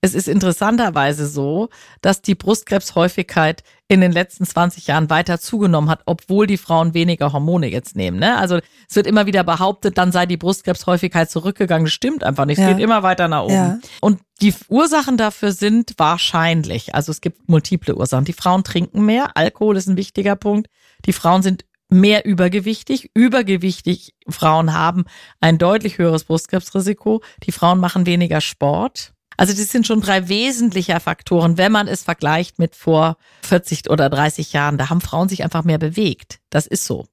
Es ist interessanterweise so, dass die Brustkrebshäufigkeit in den letzten 20 Jahren weiter zugenommen hat, obwohl die Frauen weniger Hormone jetzt nehmen. Ne? Also es wird immer wieder behauptet, dann sei die Brustkrebshäufigkeit zurückgegangen. Das stimmt einfach nicht. Es ja. geht immer weiter nach oben. Ja. Und die Ursachen dafür sind wahrscheinlich, also es gibt multiple Ursachen. Die Frauen trinken mehr, Alkohol ist ein wichtiger Punkt. Die Frauen sind mehr übergewichtig. Übergewichtig Frauen haben ein deutlich höheres Brustkrebsrisiko. Die Frauen machen weniger Sport. Also das sind schon drei wesentliche Faktoren, wenn man es vergleicht mit vor 40 oder 30 Jahren. Da haben Frauen sich einfach mehr bewegt. Das ist so.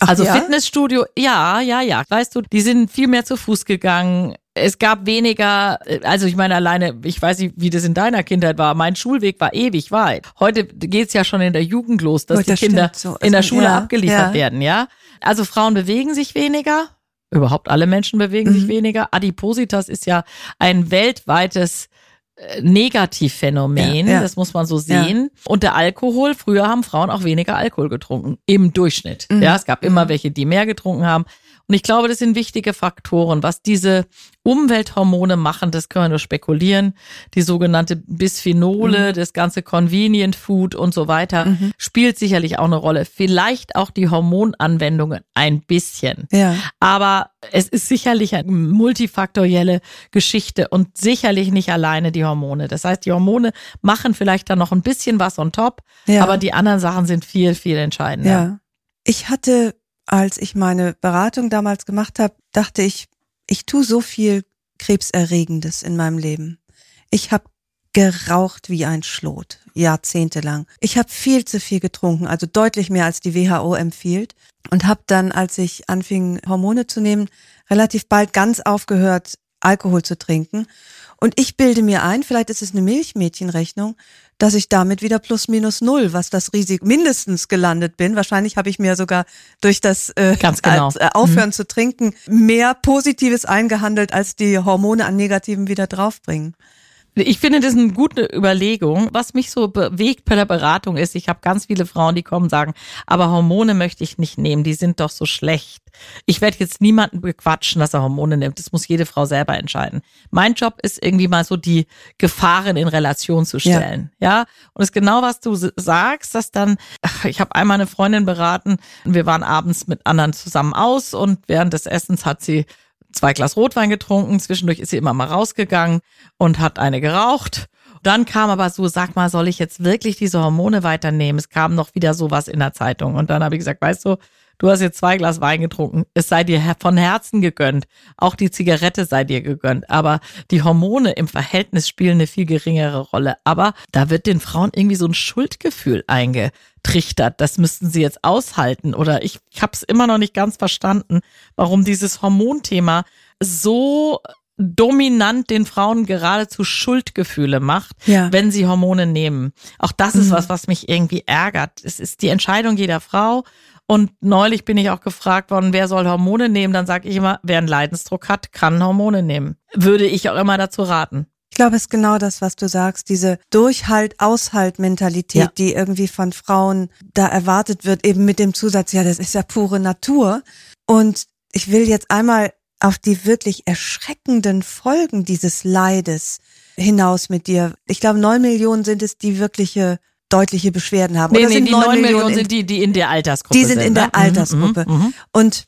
Ach, also ja? Fitnessstudio, ja, ja, ja. Weißt du, die sind viel mehr zu Fuß gegangen. Es gab weniger, also ich meine alleine, ich weiß nicht, wie das in deiner Kindheit war. Mein Schulweg war ewig weit. Heute geht's ja schon in der Jugend los, dass oh, das die Kinder so. in der Schule ja, abgeliefert ja. werden, ja. Also Frauen bewegen sich weniger, Überhaupt alle Menschen bewegen mhm. sich weniger. Adipositas ist ja ein weltweites äh, Negativphänomen, ja, ja. das muss man so sehen. Ja. Und der Alkohol, früher haben Frauen auch weniger Alkohol getrunken, im Durchschnitt. Mhm. Ja, es gab immer mhm. welche, die mehr getrunken haben. Und ich glaube, das sind wichtige Faktoren. Was diese Umwelthormone machen, das können wir nur spekulieren. Die sogenannte Bisphenole, mhm. das ganze Convenient Food und so weiter, mhm. spielt sicherlich auch eine Rolle. Vielleicht auch die Hormonanwendungen ein bisschen. Ja. Aber es ist sicherlich eine multifaktorielle Geschichte und sicherlich nicht alleine die Hormone. Das heißt, die Hormone machen vielleicht dann noch ein bisschen was on top, ja. aber die anderen Sachen sind viel, viel entscheidender. Ja. Ich hatte als ich meine Beratung damals gemacht habe, dachte ich, ich tue so viel Krebserregendes in meinem Leben. Ich habe geraucht wie ein Schlot, jahrzehntelang. Ich habe viel zu viel getrunken, also deutlich mehr als die WHO empfiehlt. Und habe dann, als ich anfing, Hormone zu nehmen, relativ bald ganz aufgehört, Alkohol zu trinken. Und ich bilde mir ein, vielleicht ist es eine Milchmädchenrechnung, dass ich damit wieder plus minus null, was das Risiko mindestens gelandet bin. Wahrscheinlich habe ich mir sogar durch das äh, genau. äh, Aufhören mhm. zu trinken mehr Positives eingehandelt, als die Hormone an Negativen wieder draufbringen. Ich finde das eine gute Überlegung. Was mich so bewegt bei der Beratung ist, ich habe ganz viele Frauen, die kommen und sagen, aber Hormone möchte ich nicht nehmen, die sind doch so schlecht. Ich werde jetzt niemanden bequatschen, dass er Hormone nimmt. Das muss jede Frau selber entscheiden. Mein Job ist irgendwie mal so die Gefahren in Relation zu stellen. Ja, ja? und es ist genau, was du sagst, dass dann, ich habe einmal eine Freundin beraten, wir waren abends mit anderen zusammen aus und während des Essens hat sie zwei Glas Rotwein getrunken, zwischendurch ist sie immer mal rausgegangen und hat eine geraucht. Dann kam aber so, sag mal, soll ich jetzt wirklich diese Hormone weiternehmen? Es kam noch wieder sowas in der Zeitung. Und dann habe ich gesagt, weißt du, du hast jetzt zwei Glas Wein getrunken, es sei dir von Herzen gegönnt, auch die Zigarette sei dir gegönnt, aber die Hormone im Verhältnis spielen eine viel geringere Rolle. Aber da wird den Frauen irgendwie so ein Schuldgefühl eingetrichtert, das müssten sie jetzt aushalten oder ich, ich habe es immer noch nicht ganz verstanden, warum dieses Hormonthema so dominant den Frauen geradezu Schuldgefühle macht, Ja. wenn sie Hormone nehmen. Auch das ist was, was mich irgendwie ärgert. Es ist die Entscheidung jeder Frau. Und neulich bin ich auch gefragt worden, wer soll Hormone nehmen? Dann sage ich immer, wer einen Leidensdruck hat, kann Hormone nehmen. Würde ich auch immer dazu raten. Ich glaube, es ist genau das, was du sagst, diese Durchhalt-Aushalt-Mentalität, Ja. die irgendwie von Frauen da erwartet wird, eben mit dem Zusatz, ja, das ist ja pure Natur. Und ich will jetzt einmal auf die wirklich erschreckenden Folgen dieses Leides hinaus mit dir. Ich glaube, neun Millionen sind es, die wirkliche deutliche Beschwerden haben. Nee, Oder nee, sind die neun neun Millionen in- sind die, die in der Altersgruppe die sind in der ne? Mhm, Altersgruppe. mhm, mhm. Und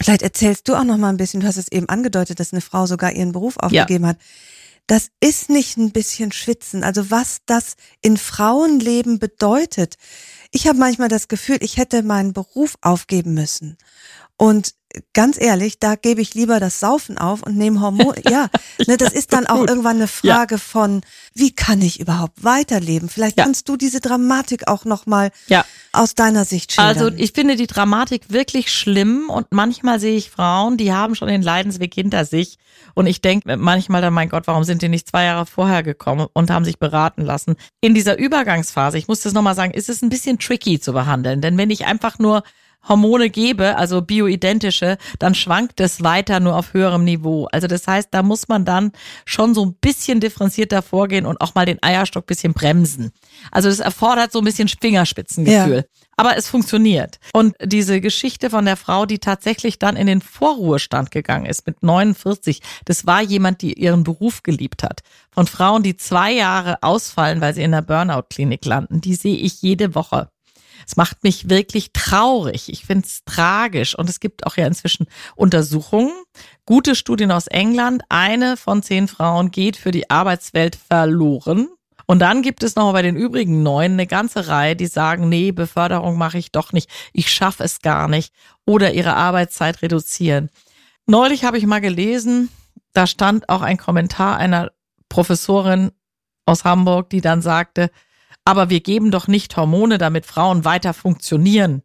vielleicht erzählst du auch noch mal ein bisschen, du hast es eben angedeutet, dass eine Frau sogar ihren Beruf aufgegeben hat. Das ist nicht ein bisschen schwitzen. Also was das in Frauenleben bedeutet. Ich habe manchmal das Gefühl, ich hätte meinen Beruf aufgeben müssen. Und ganz ehrlich, da gebe ich lieber das Saufen auf und nehme Hormone. <laughs> Ja, ne, das ist dann auch Gut. irgendwann eine Ja. Frage von, wie kann ich überhaupt weiterleben? Vielleicht Ja. kannst du diese Dramatik auch noch mal Ja. aus deiner Sicht schildern. Also ich finde die Dramatik wirklich schlimm und manchmal sehe ich Frauen, die haben schon den Leidensweg hinter sich und ich denke manchmal dann, mein Gott, warum sind die nicht zwei Jahre vorher gekommen und haben sich beraten lassen? In dieser Übergangsphase, ich muss das nochmal sagen, ist es ein bisschen tricky zu behandeln, denn wenn ich einfach nur Hormone gebe, also bioidentische, dann schwankt es weiter nur auf höherem Niveau. Also das heißt, da muss man dann schon so ein bisschen differenzierter vorgehen und auch mal den Eierstock bisschen bremsen. Also das erfordert so ein bisschen Fingerspitzengefühl. Ja. Aber es funktioniert. Und diese Geschichte von der Frau, die tatsächlich dann in den Vorruhestand gegangen ist mit 49, das war jemand, die ihren Beruf geliebt hat. Von Frauen, die zwei Jahre ausfallen, weil sie in der Burnout-Klinik landen, die sehe ich jede Woche. Es macht mich wirklich traurig. Ich finde es tragisch. Und es gibt auch ja inzwischen Untersuchungen, gute Studien aus England. Eine von zehn Frauen geht für die Arbeitswelt verloren. Und dann gibt es noch bei den übrigen neun eine ganze Reihe, die sagen, nee, Beförderung mache ich doch nicht. Ich schaffe es gar nicht. Oder ihre Arbeitszeit reduzieren. Neulich habe ich mal gelesen, da stand auch ein Kommentar einer Professorin aus Hamburg, die dann sagte, aber wir geben doch nicht Hormone, damit Frauen weiter funktionieren.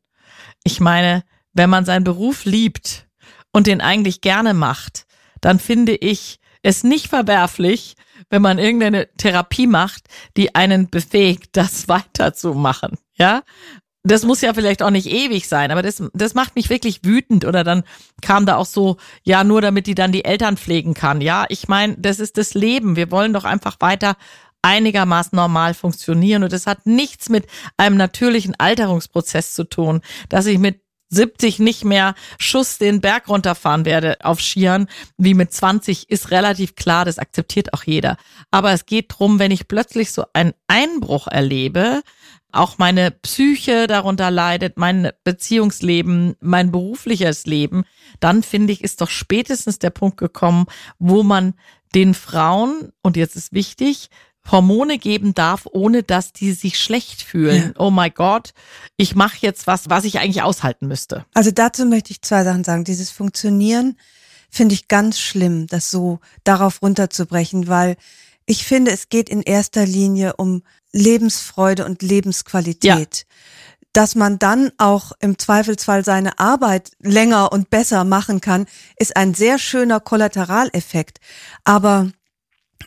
Ich meine, wenn man seinen Beruf liebt und den eigentlich gerne macht, dann finde ich es nicht verwerflich, wenn man irgendeine Therapie macht, die einen befähigt, <laughs> das weiterzumachen. Ja, das muss ja vielleicht auch nicht ewig sein, aber das, das macht mich wirklich wütend. Oder dann kam da auch so, ja, nur damit die dann die Eltern pflegen kann. Ja, ich meine, das ist das Leben. Wir wollen doch einfach weiter einigermaßen normal funktionieren. Und das hat nichts mit einem natürlichen Alterungsprozess zu tun, dass ich mit 70 nicht mehr Schuss den Berg runterfahren werde auf Skiern, wie mit 20 ist relativ klar, das akzeptiert auch jeder. Aber es geht drum, wenn ich plötzlich so einen Einbruch erlebe, auch meine Psyche darunter leidet, mein Beziehungsleben, mein berufliches Leben, dann finde ich, ist doch spätestens der Punkt gekommen, wo man den Frauen, und jetzt ist wichtig, Hormone geben darf, ohne dass die sich schlecht fühlen. Oh my Gott, ich mache jetzt was, was ich eigentlich aushalten müsste. Also dazu möchte ich zwei Sachen sagen. Dieses Funktionieren finde ich ganz schlimm, das so darauf runterzubrechen, weil ich finde, es geht in erster Linie um Lebensfreude und Lebensqualität. Dass man dann auch im Zweifelsfall seine Arbeit länger und besser machen kann, ist ein sehr schöner Kollateraleffekt. Aber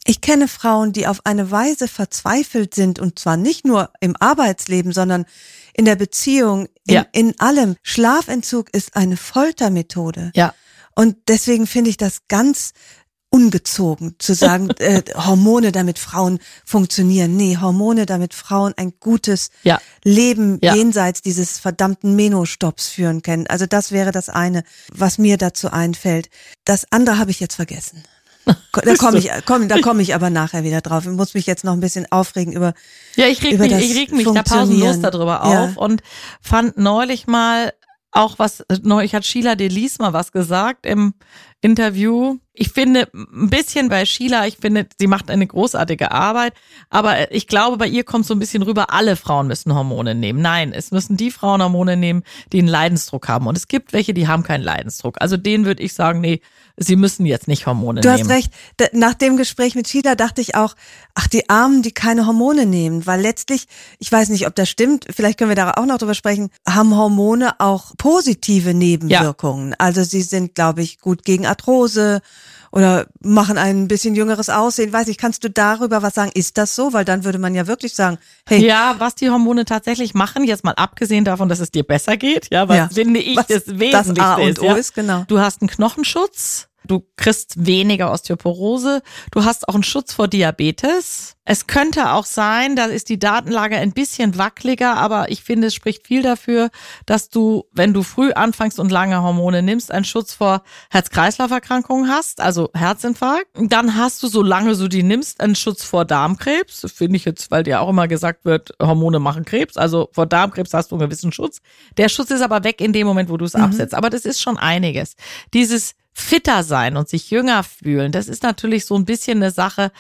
ich kenne Frauen, die auf eine Weise verzweifelt sind und zwar nicht nur im Arbeitsleben, sondern in der Beziehung, in, Ja. in allem. Schlafentzug ist eine Foltermethode. Ja. Und deswegen finde ich das ganz ungezogen zu sagen, <laughs> äh, Hormone, damit Frauen funktionieren. Nee, Hormone, damit Frauen ein gutes Ja. Leben Ja. jenseits dieses verdammten Menostopps führen können. Also das wäre das eine, was mir dazu einfällt. Das andere habe ich jetzt vergessen. Da komme ich, komm, da komme ich aber nachher wieder drauf. Ich muss mich jetzt noch ein bisschen aufregen über. Ja, ich reg mich, ich reg mich da pausenlos darüber Ja. auf und fand neulich mal auch was, neulich hat Sheila Delis mal was gesagt im, Interview. Ich finde ein bisschen bei Sheila, ich finde, sie macht eine großartige Arbeit, aber ich glaube, bei ihr kommt so ein bisschen rüber, alle Frauen müssen Hormone nehmen. Nein, es müssen die Frauen Hormone nehmen, die einen Leidensdruck haben. Und es gibt welche, die haben keinen Leidensdruck. Also denen würde ich sagen, nee, sie müssen jetzt nicht Hormone du nehmen. Du hast recht. Nach dem Gespräch mit Sheila dachte ich auch, ach, die Armen, die keine Hormone nehmen, weil letztlich, ich weiß nicht, ob das stimmt, vielleicht können wir da auch noch drüber sprechen, haben Hormone auch positive Nebenwirkungen. Ja. Also sie sind, glaube ich, gut gegen Arthrose oder machen ein bisschen jüngeres Aussehen. Weiß ich, kannst du darüber was sagen? Ist das so? Weil dann würde man ja wirklich sagen, hey. Ja, was die Hormone tatsächlich machen, jetzt mal abgesehen davon, dass es dir besser geht, ja, was ja, finde ich was das Wesentlichste das A und O ist, ja. ist, genau. Du hast einen Knochenschutz, Du kriegst weniger Osteoporose. Du hast auch einen Schutz vor Diabetes. Es könnte auch sein, da ist die Datenlage ein bisschen wackeliger, aber ich finde, es spricht viel dafür, dass du, wenn du früh anfängst und lange Hormone nimmst, einen Schutz vor Herz-Kreislauf-Erkrankungen hast, also Herzinfarkt. Dann hast du, solange du die nimmst, einen Schutz vor Darmkrebs. Finde ich jetzt, weil dir auch immer gesagt wird, Hormone machen Krebs. Also vor Darmkrebs hast du einen gewissen Schutz. Der Schutz ist aber weg in dem Moment, wo du es mhm. absetzt. Aber das ist schon einiges. Dieses fitter sein und sich jünger fühlen, das ist natürlich so ein bisschen eine Sache,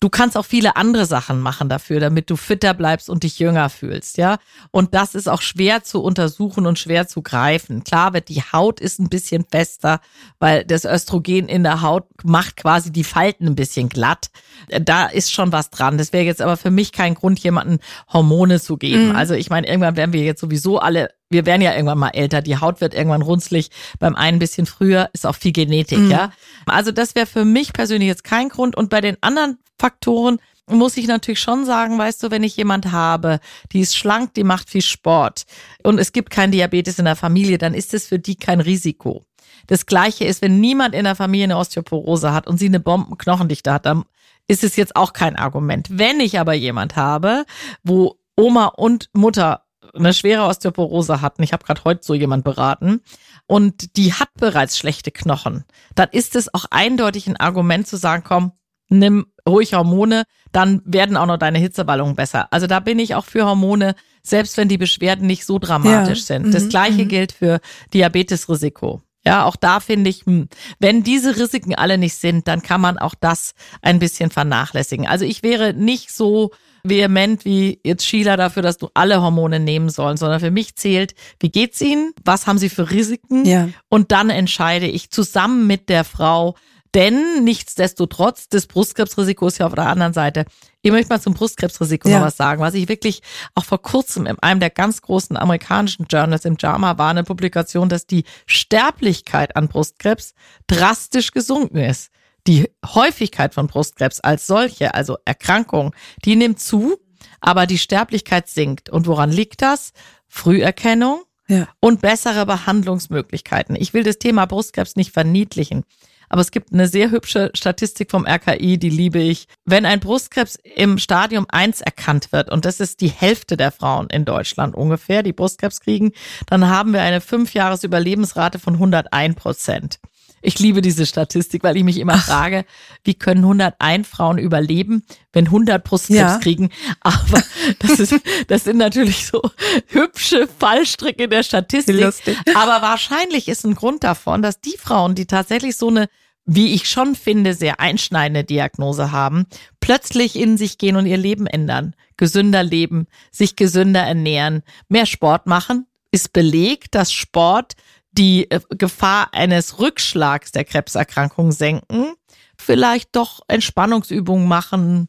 Du kannst auch viele andere Sachen machen dafür, damit du fitter bleibst und dich jünger fühlst, ja. Und das ist auch schwer zu untersuchen und schwer zu greifen. Klar wird die Haut ist ein bisschen fester, weil das Östrogen in der Haut macht quasi die Falten ein bisschen glatt. Da ist schon was dran. Das wäre jetzt aber für mich kein Grund, jemanden Hormone zu geben. Mhm. Also ich meine, irgendwann werden wir jetzt sowieso alle wir werden ja irgendwann mal älter, die Haut wird irgendwann runzlig, beim einen ein bisschen früher, ist auch viel Genetik, mhm. ja. Also das wäre für mich persönlich jetzt kein Grund. Und bei den anderen Faktoren muss ich natürlich schon sagen, weißt du, wenn ich jemand habe, die ist schlank, die macht viel Sport und es gibt kein Diabetes in der Familie, dann ist es für die kein Risiko. Das gleiche ist, wenn niemand in der Familie eine Osteoporose hat und sie eine Bombenknochendichte hat, dann ist es jetzt auch kein Argument. Wenn ich aber jemand habe, wo Oma und Mutter eine schwere Osteoporose hatten, ich habe gerade heute so jemand beraten, und die hat bereits schlechte Knochen, dann ist es auch eindeutig ein Argument zu sagen, komm, nimm ruhig Hormone, dann werden auch noch deine Hitzeballungen besser. Also da bin ich auch für Hormone, selbst wenn die Beschwerden nicht so dramatisch ja. sind. Das mhm. gleiche mhm. gilt für Diabetesrisiko. Ja, auch da finde ich, hm, wenn diese Risiken alle nicht sind, dann kann man auch das ein bisschen vernachlässigen. Also ich wäre nicht so vehement wie jetzt Sheila dafür, dass du alle Hormone nehmen sollen, sondern für mich zählt, wie geht's ihnen? Was haben sie für Risiken? Ja. Und dann entscheide ich zusammen mit der Frau, denn nichtsdestotrotz, das Brustkrebsrisiko ist ja auf der anderen Seite. Ich möchte mal zum Brustkrebsrisiko ja. noch was sagen, was ich wirklich auch vor kurzem in einem der ganz großen amerikanischen Journals im JAMA war eine Publikation, dass die Sterblichkeit an Brustkrebs drastisch gesunken ist. Die Häufigkeit von Brustkrebs als solche, also Erkrankung, die nimmt zu, aber die Sterblichkeit sinkt. Und woran liegt das? Früherkennung, ja. und bessere Behandlungsmöglichkeiten. Ich will das Thema Brustkrebs nicht verniedlichen. Aber es gibt eine sehr hübsche Statistik vom RKI, die liebe ich. Wenn ein Brustkrebs im Stadium 1 erkannt wird, und das ist die Hälfte der Frauen in Deutschland ungefähr, die Brustkrebs kriegen, dann haben wir eine Fünfjahres-Überlebensrate von 101 Prozent. Ich liebe diese Statistik, weil ich mich immer Ach. frage, wie können 101 Frauen überleben, wenn 100 Brustkrebs ja. kriegen? Aber das ist, das sind natürlich so hübsche Fallstricke der Statistik. Lustig. Aber wahrscheinlich ist ein Grund davon, dass die Frauen, die tatsächlich so eine wie ich schon finde, sehr einschneidende Diagnose haben, plötzlich in sich gehen und ihr Leben ändern. Gesünder leben, sich gesünder ernähren, mehr Sport machen. Ist belegt, dass Sport die äh, Gefahr eines Rückschlags der Krebserkrankung senken, vielleicht doch Entspannungsübungen machen,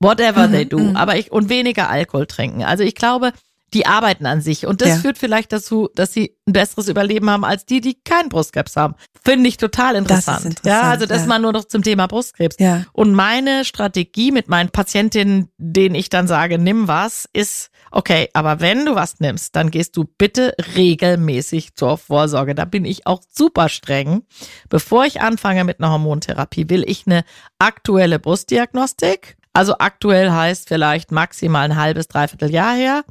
whatever mhm, they do, mhm. aber ich und weniger Alkohol trinken. Also ich glaube, die arbeiten an sich und das ja. führt vielleicht dazu, dass sie ein besseres Überleben haben als die, die keinen Brustkrebs haben. Finde ich total interessant. interessant. Ja, also das ja. mal nur noch zum Thema Brustkrebs. Ja. Und meine Strategie mit meinen Patientinnen, denen ich dann sage, nimm was, ist Okay, aber wenn du was nimmst, dann gehst du bitte regelmäßig zur Vorsorge. Da bin ich auch super streng. Bevor ich anfange mit einer Hormontherapie, will ich eine aktuelle Brustdiagnostik. Also aktuell heißt vielleicht maximal ein halbes, dreiviertel Jahr her.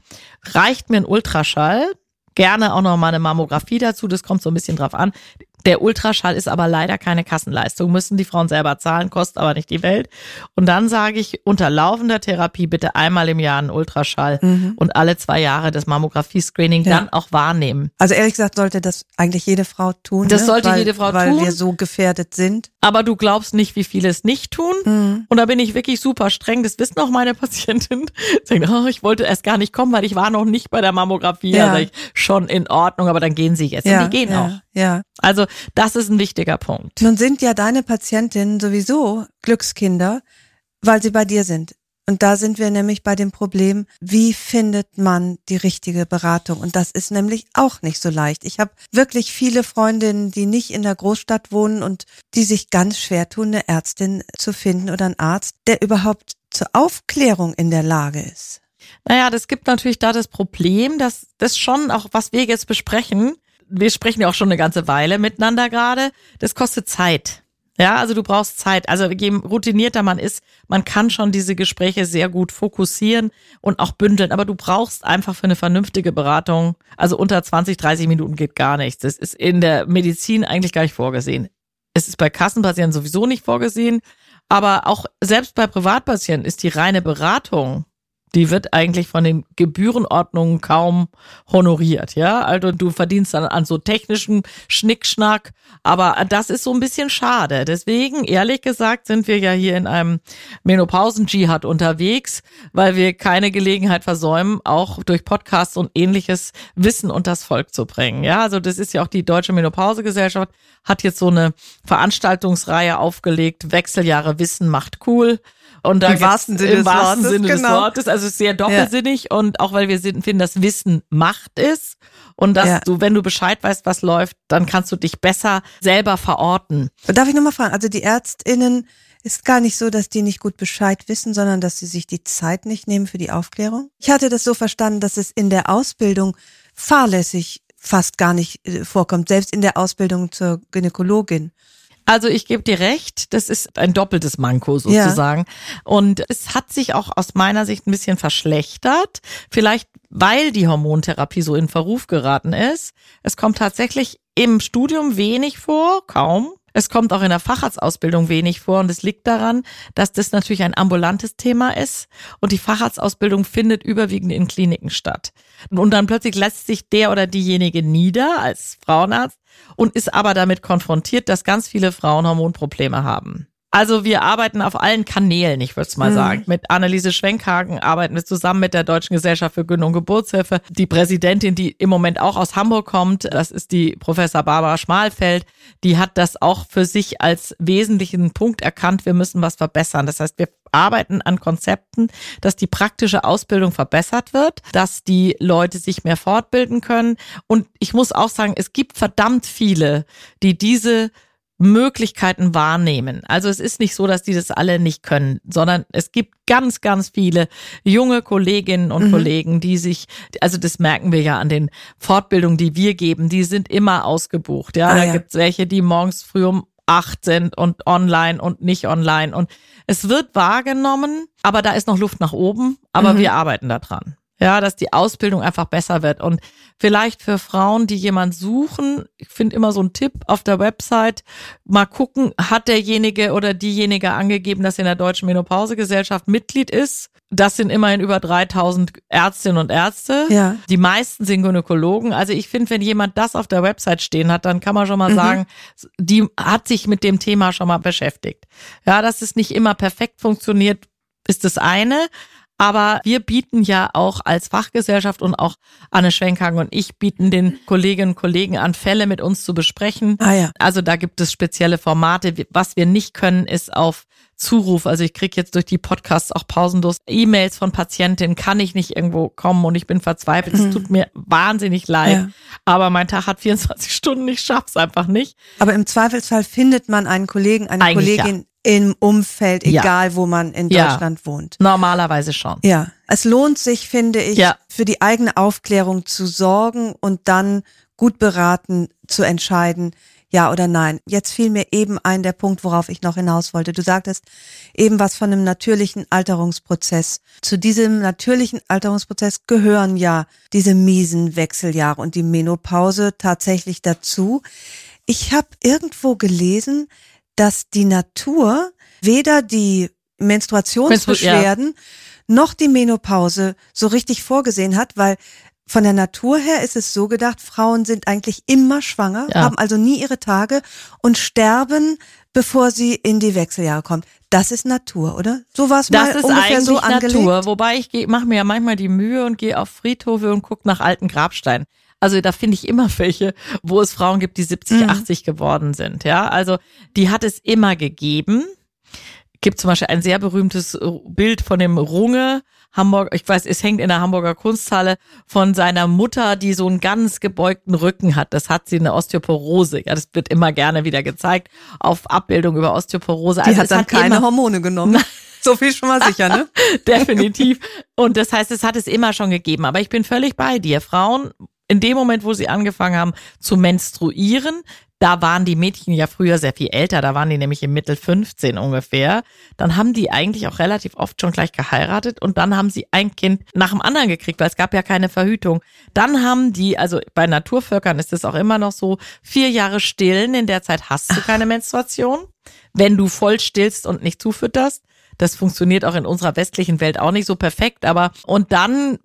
Reicht mir ein Ultraschall. Gerne auch noch mal eine Mammographie dazu. Das kommt so ein bisschen drauf an. Der Ultraschall ist aber leider keine Kassenleistung, müssen die Frauen selber zahlen, kostet aber nicht die Welt. Und dann sage ich, unter laufender Therapie bitte einmal im Jahr einen Ultraschall mhm. und alle zwei Jahre das Mammographie-Screening ja. dann auch wahrnehmen. Also ehrlich gesagt sollte das eigentlich jede Frau tun. Das ne? sollte weil, jede Frau weil tun. Weil wir so gefährdet sind. Aber du glaubst nicht, wie viele es nicht tun. Mhm. Und da bin ich wirklich super streng. Das wissen auch meine Patientinnen. <laughs> Sagen, oh, ich wollte erst gar nicht kommen, weil ich war noch nicht bei der Mammographie. Ja. Also ich, schon in Ordnung, aber dann gehen sie jetzt. Ja, und die gehen ja, auch. Ja. Also das ist ein wichtiger Punkt. Nun sind ja deine Patientinnen sowieso Glückskinder, weil sie bei dir sind. Und da sind wir nämlich bei dem Problem, wie findet man die richtige Beratung? Und das ist nämlich auch nicht so leicht. Ich habe wirklich viele Freundinnen, die nicht in der Großstadt wohnen und die sich ganz schwer tun, eine Ärztin zu finden oder einen Arzt, der überhaupt zur Aufklärung in der Lage ist. Naja, das gibt natürlich da das Problem, dass das schon auch, was wir jetzt besprechen, wir sprechen ja auch schon eine ganze Weile miteinander gerade, das kostet Zeit. Ja, also du brauchst Zeit. Also je routinierter man ist, man kann schon diese Gespräche sehr gut fokussieren und auch bündeln. Aber du brauchst einfach für eine vernünftige Beratung, also unter 20, 30 Minuten geht gar nichts. Das ist in der Medizin eigentlich gar nicht vorgesehen. Es ist bei Kassenpatienten sowieso nicht vorgesehen. Aber auch selbst bei Privatpatienten ist die reine Beratung die wird eigentlich von den Gebührenordnungen kaum honoriert, ja. Also du verdienst dann an so technischem Schnickschnack, aber das ist so ein bisschen schade. Deswegen, ehrlich gesagt, sind wir ja hier in einem Menopausen-Dschihad unterwegs, weil wir keine Gelegenheit versäumen, auch durch Podcasts und ähnliches Wissen unters Volk zu bringen. Ja, also das ist ja auch die Deutsche Menopausegesellschaft, hat jetzt so eine Veranstaltungsreihe aufgelegt, Wechseljahre Wissen macht cool. Und da Im wahrsten Sinne, im wahrsten des, Sinne Wortes, des Wortes, also sehr doppelsinnig ja. und auch weil wir finden, dass Wissen Macht ist und dass ja. du, wenn du Bescheid weißt, was läuft, dann kannst du dich besser selber verorten. Darf ich nochmal fragen, also die ÄrztInnen ist gar nicht so, dass die nicht gut Bescheid wissen, sondern dass sie sich die Zeit nicht nehmen für die Aufklärung? Ich hatte das so verstanden, dass es in der Ausbildung fahrlässig fast gar nicht äh, vorkommt, selbst in der Ausbildung zur Gynäkologin. Also ich gebe dir recht, das ist ein doppeltes Manko sozusagen. Ja. Und es hat sich auch aus meiner Sicht ein bisschen verschlechtert. Vielleicht weil die Hormontherapie so in Verruf geraten ist. Es kommt tatsächlich im Studium wenig vor, kaum. Es kommt auch in der Facharztausbildung wenig vor und es liegt daran, dass das natürlich ein ambulantes Thema ist und die Facharztausbildung findet überwiegend in Kliniken statt. Und dann plötzlich lässt sich der oder diejenige nieder als Frauenarzt und ist aber damit konfrontiert, dass ganz viele Frauen Hormonprobleme haben. Also wir arbeiten auf allen Kanälen, ich würde es mal mhm. sagen. Mit Anneliese Schwenkhagen arbeiten wir zusammen mit der Deutschen Gesellschaft für Gyn- und Geburtshilfe. Die Präsidentin, die im Moment auch aus Hamburg kommt, das ist die Professor Barbara Schmalfeld, die hat das auch für sich als wesentlichen Punkt erkannt, wir müssen was verbessern. Das heißt, wir arbeiten an Konzepten, dass die praktische Ausbildung verbessert wird, dass die Leute sich mehr fortbilden können. Und ich muss auch sagen, es gibt verdammt viele, die diese Möglichkeiten wahrnehmen. Also es ist nicht so, dass die das alle nicht können, sondern es gibt ganz, ganz viele junge Kolleginnen und mhm. Kollegen, die sich, also das merken wir ja an den Fortbildungen, die wir geben, die sind immer ausgebucht. Ja, ah, da ja. gibt's welche, die morgens früh um acht sind und online und nicht online. Und es wird wahrgenommen, aber da ist noch Luft nach oben, aber mhm. wir arbeiten da dran. Ja, dass die Ausbildung einfach besser wird. Und vielleicht für Frauen, die jemand suchen, ich finde immer so ein Tipp auf der Website, mal gucken, hat derjenige oder diejenige angegeben, dass er in der Deutschen Menopausegesellschaft Mitglied ist. Das sind immerhin über 3000 Ärztinnen und Ärzte. Ja. Die meisten sind Gynäkologen. Also ich finde, wenn jemand das auf der Website stehen hat, dann kann man schon mal mhm. sagen, die hat sich mit dem Thema schon mal beschäftigt. Ja, dass es nicht immer perfekt funktioniert, ist das eine. Aber wir bieten ja auch als Fachgesellschaft und auch Anne Schwenkhagen und ich bieten den Kolleginnen und Kollegen an, Fälle mit uns zu besprechen. Ah, ja. Also da gibt es spezielle Formate. Was wir nicht können, ist auf Zuruf. Also ich kriege jetzt durch die Podcasts auch pausenlos E-Mails von Patientinnen, kann ich nicht irgendwo kommen und ich bin verzweifelt. Es mhm. tut mir wahnsinnig leid. Ja. Aber mein Tag hat 24 <laughs> Stunden, ich schaff's einfach nicht. Aber im Zweifelsfall findet man einen Kollegen, eine Eigentlich Kollegin, ja im Umfeld, egal ja. wo man in Deutschland ja. wohnt. Normalerweise schon. Ja. Es lohnt sich, finde ich, ja. für die eigene Aufklärung zu sorgen und dann gut beraten zu entscheiden, ja oder nein. Jetzt fiel mir eben ein der Punkt, worauf ich noch hinaus wollte. Du sagtest eben was von einem natürlichen Alterungsprozess. Zu diesem natürlichen Alterungsprozess gehören ja diese miesen Wechseljahre und die Menopause tatsächlich dazu. Ich habe irgendwo gelesen, dass die Natur weder die Menstruationsbeschwerden Menstru noch die Menopause so richtig vorgesehen hat, weil von der Natur her ist es so gedacht, Frauen sind eigentlich immer schwanger, Ja. haben also nie ihre Tage und sterben, bevor sie in die Wechseljahre kommen. Das ist Natur, oder? So war es Das mal ist ungefähr so angelegt. Natur. Wobei ich mache mir ja manchmal die Mühe und gehe auf Friedhofe und gucke nach alten Grabsteinen. Also da finde ich immer <laughs> welche, wo es Frauen gibt, die 70, Mhm. 80 geworden sind. Ja, also die hat es immer gegeben. Gibt zum Beispiel ein sehr berühmtes äh, Bild von dem Runge. Hamburg, ich weiß, es hängt in der Hamburger Kunsthalle von seiner Mutter, die so einen ganz gebeugten Rücken hat. Das hat sie eine Osteoporose. Ja, das wird immer gerne wieder gezeigt auf Abbildung über Osteoporose. Die Also hat dann keine immer- Hormone genommen. <laughs> So viel schon mal sicher, ne? <laughs> Definitiv. Und das heißt, es hat es immer schon gegeben. Aber ich bin völlig bei dir. Frauen, in dem Moment, wo sie angefangen haben zu menstruieren, da waren die Mädchen ja früher sehr viel älter, da waren die nämlich im Mittel 15 ungefähr. Dann haben die eigentlich auch relativ oft schon gleich geheiratet und dann haben sie ein Kind nach dem anderen gekriegt, weil es gab ja keine Verhütung. Dann haben die, also bei Naturvölkern ist es auch immer noch so, vier Jahre stillen, in der Zeit hast du keine Menstruation. Wenn du voll stillst und nicht zufütterst, das funktioniert auch in unserer westlichen Welt auch nicht so perfekt, aber und dann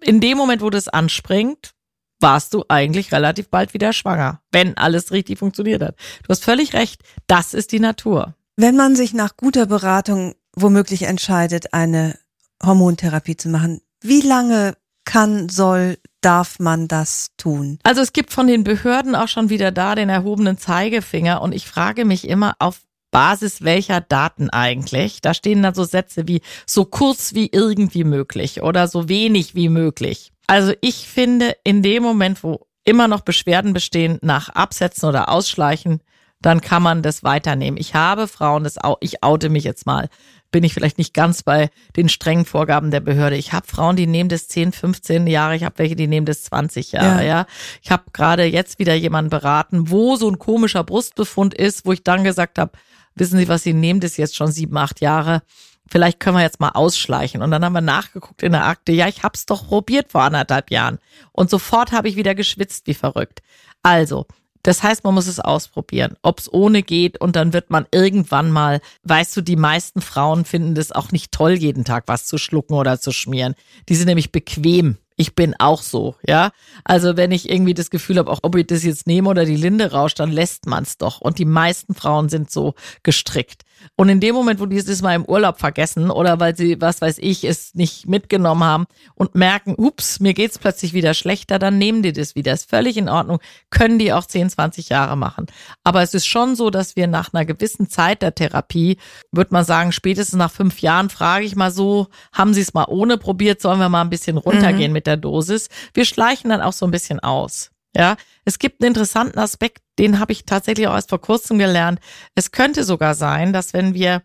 in dem Moment, wo das anspringt, warst du eigentlich relativ bald wieder schwanger, wenn alles richtig funktioniert hat. Du hast völlig recht, das ist die Natur. Wenn man sich nach guter Beratung womöglich entscheidet, eine Hormontherapie zu machen, wie lange kann, soll, darf man das tun? Also es gibt von den Behörden auch schon wieder da den erhobenen Zeigefinger und ich frage mich immer auf Basis welcher Daten eigentlich? Da stehen dann so Sätze wie so kurz wie irgendwie möglich oder so wenig wie möglich. Also ich finde, in dem Moment, wo immer noch Beschwerden bestehen nach Absetzen oder Ausschleichen, dann kann man das weiternehmen. Ich habe Frauen, das au ich oute mich jetzt mal, bin ich vielleicht nicht ganz bei den strengen Vorgaben der Behörde. Ich habe Frauen, die nehmen das 10, 15 Jahre, ich habe welche, die nehmen das 20 Jahre, Ja. ja. Ich habe gerade jetzt wieder jemanden beraten, wo so ein komischer Brustbefund ist, wo ich dann gesagt habe, wissen Sie was, Sie nehmen das jetzt schon sieben, acht Jahre. Vielleicht können wir jetzt mal ausschleichen. Und dann haben wir nachgeguckt in der Akte, ja, ich hab's doch probiert vor anderthalb Jahren. Und sofort habe ich wieder geschwitzt wie verrückt. Also, das heißt, man muss es ausprobieren, ob es ohne geht und dann wird man irgendwann mal, weißt du, die meisten Frauen finden das auch nicht toll, jeden Tag was zu schlucken oder zu schmieren. Die sind nämlich bequem. Ich bin auch so, ja. Also wenn ich irgendwie das Gefühl habe, auch ob ich das jetzt nehme oder die Linde rauscht, dann lässt man es doch. Und die meisten Frauen sind so gestrickt. Und in dem Moment, wo die es mal im Urlaub vergessen oder weil sie, was weiß ich, es nicht mitgenommen haben und merken, ups, mir geht's plötzlich wieder schlechter, dann nehmen die das wieder. Ist völlig in Ordnung. Können die auch 10, 20 Jahre machen. Aber es ist schon so, dass wir nach einer gewissen Zeit der Therapie, würde man sagen, spätestens nach fünf Jahren frage ich mal so, haben sie es mal ohne probiert, sollen wir mal ein bisschen runtergehen mit der Dosis? Wir schleichen dann auch so ein bisschen aus. Ja, es gibt einen interessanten Aspekt, den habe ich tatsächlich auch erst vor kurzem gelernt. Es könnte sogar sein, dass wenn wir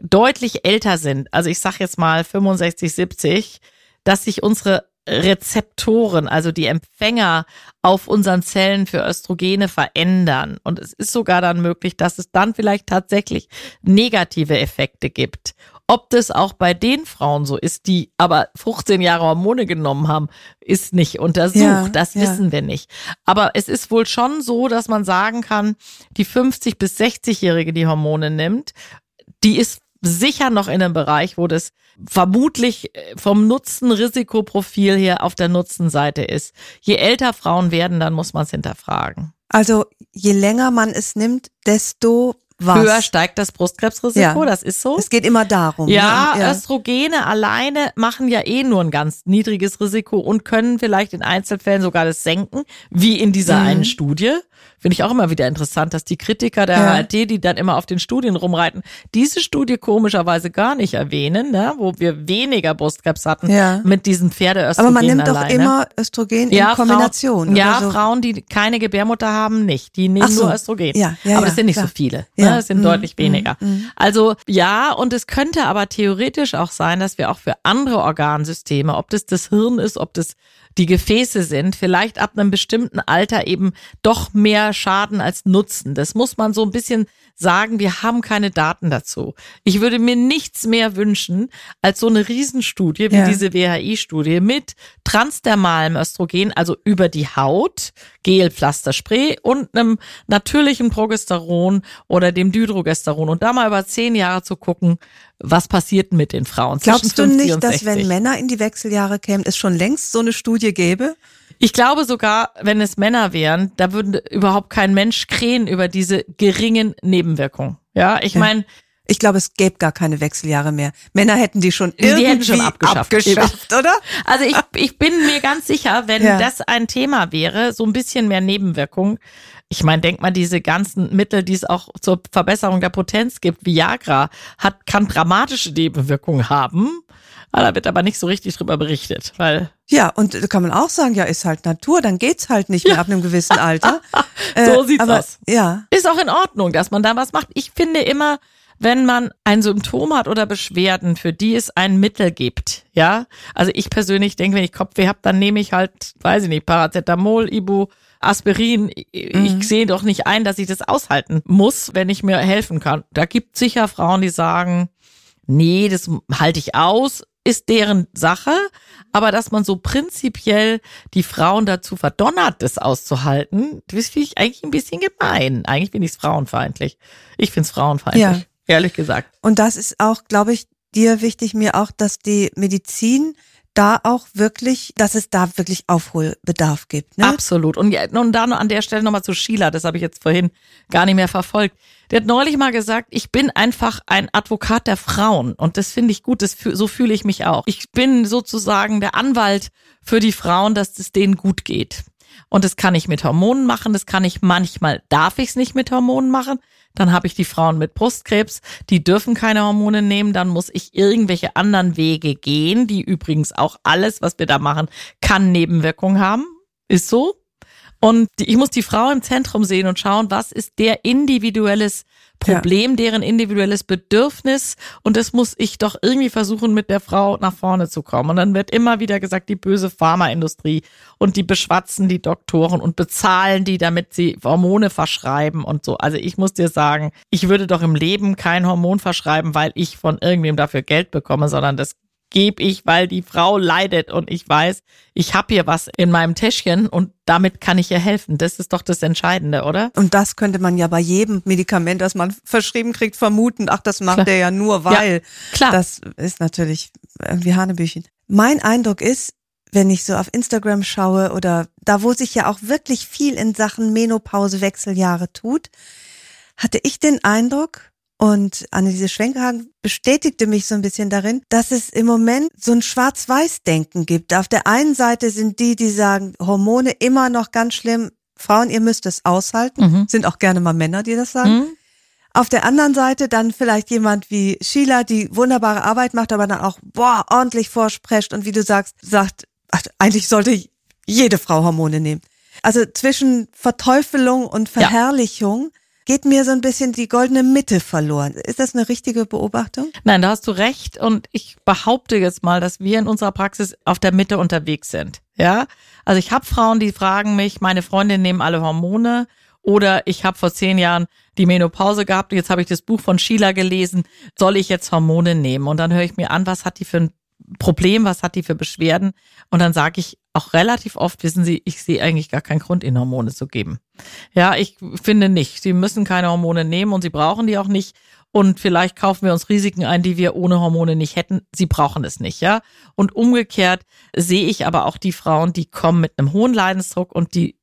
deutlich älter sind, also ich sag jetzt mal 65, 70, dass sich unsere Rezeptoren, also die Empfänger auf unseren Zellen für Östrogene verändern. Und es ist sogar dann möglich, dass es dann vielleicht tatsächlich negative Effekte gibt. Ob das auch bei den Frauen so ist, die aber 15 Jahre Hormone genommen haben, ist nicht untersucht. Ja, das ja. wissen wir nicht. Aber es ist wohl schon so, dass man sagen kann, die 50 bis 60-Jährige, die Hormone nimmt, die ist sicher noch in einem Bereich, wo das vermutlich äh, vom Nutzen-Risikoprofil her auf der Nutzenseite ist. Je älter Frauen werden, dann muss man es hinterfragen. Also je länger man es nimmt, desto was? Höher steigt das Brustkrebsrisiko, Ja. das ist so. Es geht immer darum. Ja, ne? Östrogene alleine machen ja eh nur ein ganz niedriges Risiko und können vielleicht in Einzelfällen sogar das senken, wie in dieser Mhm. einen Studie. Finde ich auch immer wieder interessant, dass die Kritiker der Ja. HRT, die dann immer auf den Studien rumreiten, diese Studie komischerweise gar nicht erwähnen, ne, wo wir weniger Brustkrebs hatten Ja. mit diesen Aber Pferdeöstrogenen man nimmt doch alleine. immer Östrogen ja, in Kombination. Frauen, ja, so. Frauen, die keine Gebärmutter haben, nicht. Die nehmen so. nur Östrogen. Ja, ja, Aber das sind nicht klar. so viele. Ja. Es sind mhm. deutlich weniger. Mhm. Also ja, und es könnte aber theoretisch auch sein, dass wir auch für andere Organsysteme, ob das das Hirn ist, ob das die Gefäße sind, vielleicht ab einem bestimmten Alter eben doch mehr Schaden als Nutzen. Das muss man so ein bisschen sagen, wir haben keine Daten dazu. Ich würde mir nichts mehr wünschen als so eine Riesenstudie wie ja. diese WHI-Studie mit transdermalem Östrogen, also über die Haut, Gelpflasterspray und einem natürlichen Progesteron oder dem Dydrogesteron und da mal über zehn Jahre zu gucken, was passiert mit den Frauen. Glaubst du nicht, dass wenn Männer in die Wechseljahre kämen, es schon längst so eine Studie gäbe? Ich glaube sogar, wenn es Männer wären, da würde überhaupt kein Mensch krähen über diese geringen Nebenwirkungen. Ja, ich ja. meine, ich glaube, es gäbe gar keine Wechseljahre mehr. Männer hätten die schon irgendwie die hätten schon abgeschafft, abgeschafft oder? Also ich, ich bin mir ganz sicher, wenn ja. das ein Thema wäre, so ein bisschen mehr Nebenwirkungen. Ich meine, denk mal, diese ganzen Mittel, die es auch zur Verbesserung der Potenz gibt, Viagra, hat, kann dramatische Nebenwirkungen haben. Ah, da wird aber nicht so richtig drüber berichtet, weil. Ja, und da kann man auch sagen, ja, ist halt Natur, dann geht's halt nicht mehr ab einem gewissen Alter. <laughs> so äh, sieht's aber, aus. Ja. Ist auch in Ordnung, dass man da was macht. Ich finde immer, wenn man ein Symptom hat oder Beschwerden, für die es ein Mittel gibt. Ja, also ich persönlich denke, wenn ich Kopfweh habe, dann nehme ich halt, weiß ich nicht, Paracetamol, Ibu, Aspirin. Ich mhm. sehe doch nicht ein, dass ich das aushalten muss, wenn ich mir helfen kann. Da gibt sicher Frauen, die sagen, nee, das halte ich aus, ist deren Sache. Aber dass man so prinzipiell die Frauen dazu verdonnert, das auszuhalten, das finde ich eigentlich ein bisschen gemein. Eigentlich finde ich es frauenfeindlich. Ich finde es frauenfeindlich. Ja. Ehrlich gesagt. Und das ist auch, glaube ich, dir wichtig, mir auch, dass die Medizin da auch wirklich, dass es da wirklich Aufholbedarf gibt. Ne? Absolut. Und, und dann an der Stelle nochmal zu Sheila, das habe ich jetzt vorhin gar nicht mehr verfolgt. Der hat neulich mal gesagt, ich bin einfach ein Advokat der Frauen. Und das finde ich gut, das, so fühle ich mich auch. Ich bin sozusagen der Anwalt für die Frauen, dass es denen gut geht. Und das kann ich mit Hormonen machen, das kann ich manchmal, darf ich es nicht mit Hormonen machen. Dann habe ich die Frauen mit Brustkrebs, die dürfen keine Hormone nehmen. Dann muss ich irgendwelche anderen Wege gehen, die übrigens auch alles, was wir da machen, kann Nebenwirkungen haben. Ist so. Und ich muss die Frau im Zentrum sehen und schauen, was ist der individuelles Problem, ja. deren individuelles Bedürfnis. Und das muss ich doch irgendwie versuchen, mit der Frau nach vorne zu kommen. Und dann wird immer wieder gesagt, die böse Pharmaindustrie und die beschwatzen die Doktoren und bezahlen die, damit sie Hormone verschreiben und so. Also ich muss dir sagen, ich würde doch im Leben kein Hormon verschreiben, weil ich von irgendwem dafür Geld bekomme, sondern das gebe ich, weil die Frau leidet und ich weiß, ich habe hier was in meinem Täschchen und damit kann ich ihr helfen. Das ist doch das Entscheidende, oder? Und das könnte man ja bei jedem Medikament, das man verschrieben kriegt, vermuten. Ach, das macht klar. der ja nur, weil. Ja, klar. Das ist natürlich irgendwie Hanebüchen. Mein Eindruck ist, wenn ich so auf Instagram schaue oder da, wo sich ja auch wirklich viel in Sachen Menopause, Wechseljahre tut, hatte ich den Eindruck, und Anneliese Schwenkehagen bestätigte mich so ein bisschen darin, dass es im Moment so ein Schwarz-Weiß-Denken gibt. Auf der einen Seite sind die, die sagen, Hormone immer noch ganz schlimm. Frauen, ihr müsst es aushalten. Mhm. Sind auch gerne mal Männer, die das sagen. Mhm. Auf der anderen Seite dann vielleicht jemand wie Sheila, die wunderbare Arbeit macht, aber dann auch, boah, ordentlich vorsprecht und wie du sagst, sagt, ach, eigentlich sollte jede Frau Hormone nehmen. Also zwischen Verteufelung und Verherrlichung. Ja geht mir so ein bisschen die goldene Mitte verloren. Ist das eine richtige Beobachtung? Nein, da hast du recht. Und ich behaupte jetzt mal, dass wir in unserer Praxis auf der Mitte unterwegs sind. Ja, also ich habe Frauen, die fragen mich, meine Freundin nehmen alle Hormone. Oder ich habe vor zehn Jahren die Menopause gehabt. Jetzt habe ich das Buch von Sheila gelesen. Soll ich jetzt Hormone nehmen? Und dann höre ich mir an, was hat die für ein Problem, was hat die für Beschwerden? Und dann sage ich auch relativ oft, wissen Sie, ich sehe eigentlich gar keinen Grund, ihnen Hormone zu geben. Ja, ich finde nicht. Sie müssen keine Hormone nehmen und sie brauchen die auch nicht. Und vielleicht kaufen wir uns Risiken ein, die wir ohne Hormone nicht hätten. Sie brauchen es nicht, ja. Und umgekehrt sehe ich aber auch die Frauen, die kommen mit einem hohen Leidensdruck und die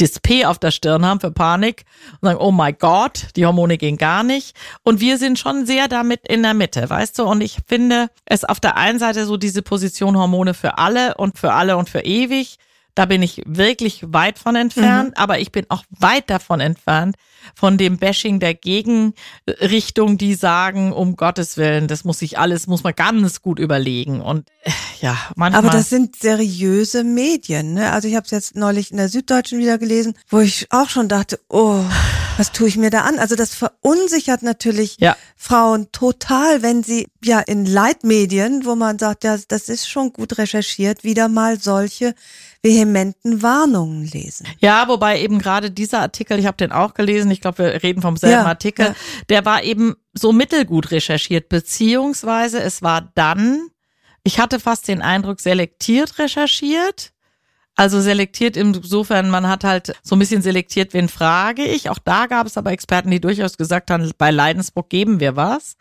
das P auf der Stirn haben für Panik und sagen, oh my God, die Hormone gehen gar nicht. Und wir sind schon sehr damit in der Mitte, weißt du? Und ich finde es auf der einen Seite so diese Position Hormone für alle und für alle und für ewig. Da bin ich wirklich weit von entfernt, mhm. aber ich bin auch weit davon entfernt, von dem Bashing der Gegenrichtung, die sagen, um Gottes Willen, das muss sich alles, muss man ganz gut überlegen. Und äh, ja, manchmal. Aber das sind seriöse Medien, ne? Also ich habe es jetzt neulich in der Süddeutschen wieder gelesen, wo ich auch schon dachte, oh, was tue ich mir da an? Also das verunsichert natürlich Ja. Frauen total, wenn sie ja in Leitmedien, wo man sagt, ja, das ist schon gut recherchiert, wieder mal solche vehementen Warnungen lesen. Ja, wobei eben gerade dieser Artikel, ich habe den auch gelesen, ich glaube, wir reden vom selben Ja, Artikel, ja. der war eben so mittelgut recherchiert, beziehungsweise es war dann, ich hatte fast den Eindruck, selektiert recherchiert. Also selektiert insofern, man hat halt so ein bisschen selektiert, wen frage ich. Auch da gab es aber Experten, die durchaus gesagt haben, bei Leidensdruck geben wir was.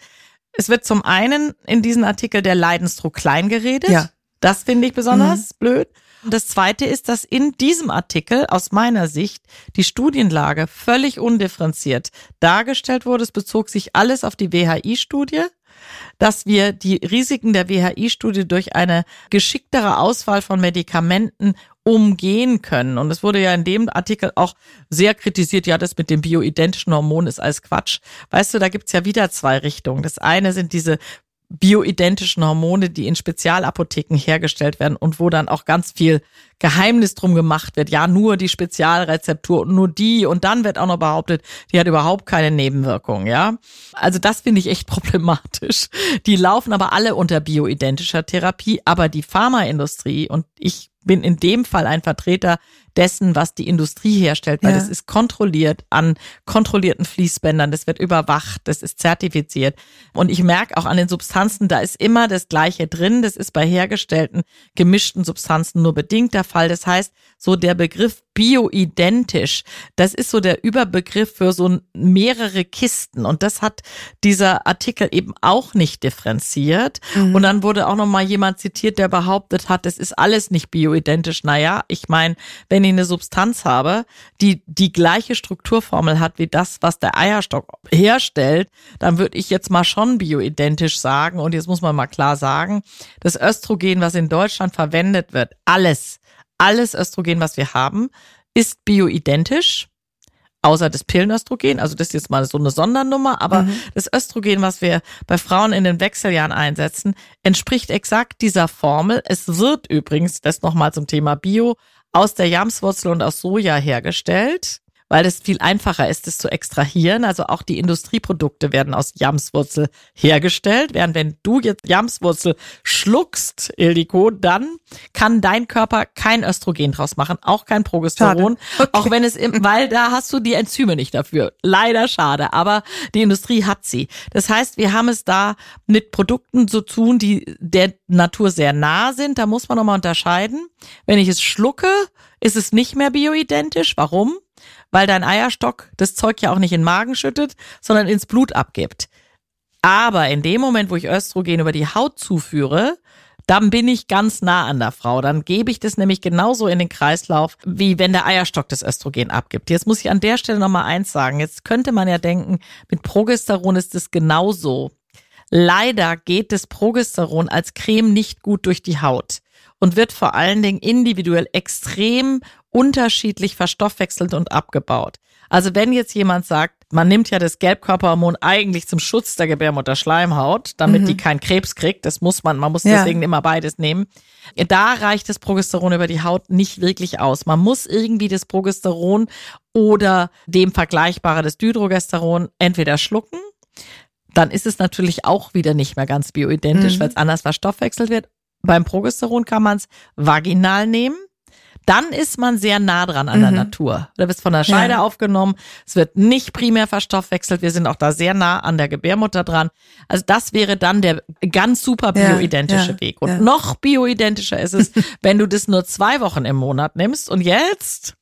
Es wird zum einen in diesem Artikel der Leidensdruck klein geredet. Ja. Das finde ich besonders blöd. Und das zweite ist, dass in diesem Artikel aus meiner Sicht die Studienlage völlig undifferenziert dargestellt wurde. Es bezog sich alles auf die WHI-Studie dass wir die Risiken der WHI-Studie durch eine geschicktere Auswahl von Medikamenten umgehen können. Und es wurde ja in dem Artikel auch sehr kritisiert, ja, das mit dem bioidentischen Hormon ist alles Quatsch. Weißt du, da gibt's ja wieder zwei Richtungen. Das eine sind diese bioidentischen Hormone, die in Spezialapotheken hergestellt werden und wo dann auch ganz viel Geheimnis drum gemacht wird. Ja, nur die Spezialrezeptur und nur die und dann wird auch noch behauptet, die hat überhaupt keine Nebenwirkungen, ja. Also das finde ich echt <laughs> problematisch. Die laufen aber alle unter bioidentischer Therapie, aber die Pharmaindustrie und ich bin in dem Fall ein Vertreter dessen, was die Industrie herstellt, weil Ja. das ist kontrolliert an kontrollierten Fließbändern, das wird überwacht, das ist zertifiziert. Und ich merke auch an den Substanzen, da ist immer das Gleiche drin. Das ist bei hergestellten gemischten Substanzen nur bedingt der Fall. Das heißt, so der Begriff bioidentisch, das ist so der Überbegriff für so mehrere Kisten. Und das hat dieser Artikel eben auch nicht differenziert. Und dann wurde auch noch mal jemand zitiert, der behauptet hat, das ist alles nicht bioidentisch. Naja, ich meine, wenn ich eine Substanz habe, die die gleiche Strukturformel hat wie das, was der Eierstock herstellt, dann würde ich jetzt mal schon bioidentisch sagen. Und jetzt muss man mal klar sagen, das Östrogen, was in Deutschland verwendet wird, alles, alles Östrogen, was wir haben, ist bioidentisch. Außer das Pillenöstrogen, also das ist jetzt mal so eine Sondernummer, aber das Östrogen, was wir bei Frauen in den Wechseljahren einsetzen, entspricht exakt dieser Formel. Es wird übrigens, das nochmal zum Thema Bio, aus der Jamswurzel und aus Soja hergestellt, weil es viel einfacher ist, es zu extrahieren. Also auch die Industrieprodukte werden aus Jamswurzel hergestellt. Während wenn du jetzt Jamswurzel schluckst, Ildiko, dann kann dein Körper kein Östrogen draus machen, auch kein Progesteron. Schade. Auch wenn es im, weil da hast du die Enzyme nicht dafür. Leider schade, aber die Industrie hat sie. Das heißt, wir haben es da mit Produkten zu tun, die der Natur sehr nah sind. Da muss man nochmal unterscheiden. Wenn ich es schlucke, ist es nicht mehr bioidentisch. Warum? Weil dein Eierstock das Zeug ja auch nicht in den Magen schüttet, sondern ins Blut abgibt. Aber in dem Moment, wo ich Östrogen über die Haut zuführe, dann bin ich ganz nah an der Frau. Dann gebe ich das nämlich genauso in den Kreislauf, wie wenn der Eierstock das Östrogen abgibt. Jetzt muss ich an der Stelle nochmal eins sagen. Jetzt könnte man ja denken, mit Progesteron ist es genauso. Leider geht das Progesteron als Creme nicht gut durch die Haut und wird vor allen Dingen individuell extrem unterschiedlich verstoffwechselt und abgebaut. Also wenn jetzt jemand sagt, man nimmt ja das Gelbkörperhormon eigentlich zum Schutz der Gebärmutterschleimhaut, damit die keinen Krebs kriegt, das muss man, man muss Ja. deswegen immer beides nehmen. Da reicht das Progesteron über die Haut nicht wirklich aus. Man muss irgendwie das Progesteron oder dem vergleichbare das Dydrogesteron entweder schlucken dann ist es natürlich auch wieder nicht mehr ganz bioidentisch, weil es anders verstoffwechselt wird. Beim Progesteron kann man es vaginal nehmen. Dann ist man sehr nah dran an der Natur. Da wird von der Scheide Ja. aufgenommen. Es wird nicht primär verstoffwechselt. Wir sind auch da sehr nah an der Gebärmutter dran. Also das wäre dann der ganz super Ja, bioidentische ja, Weg. Und ja. noch bioidentischer ist es, <laughs> wenn du das nur zwei Wochen im Monat nimmst. Und jetzt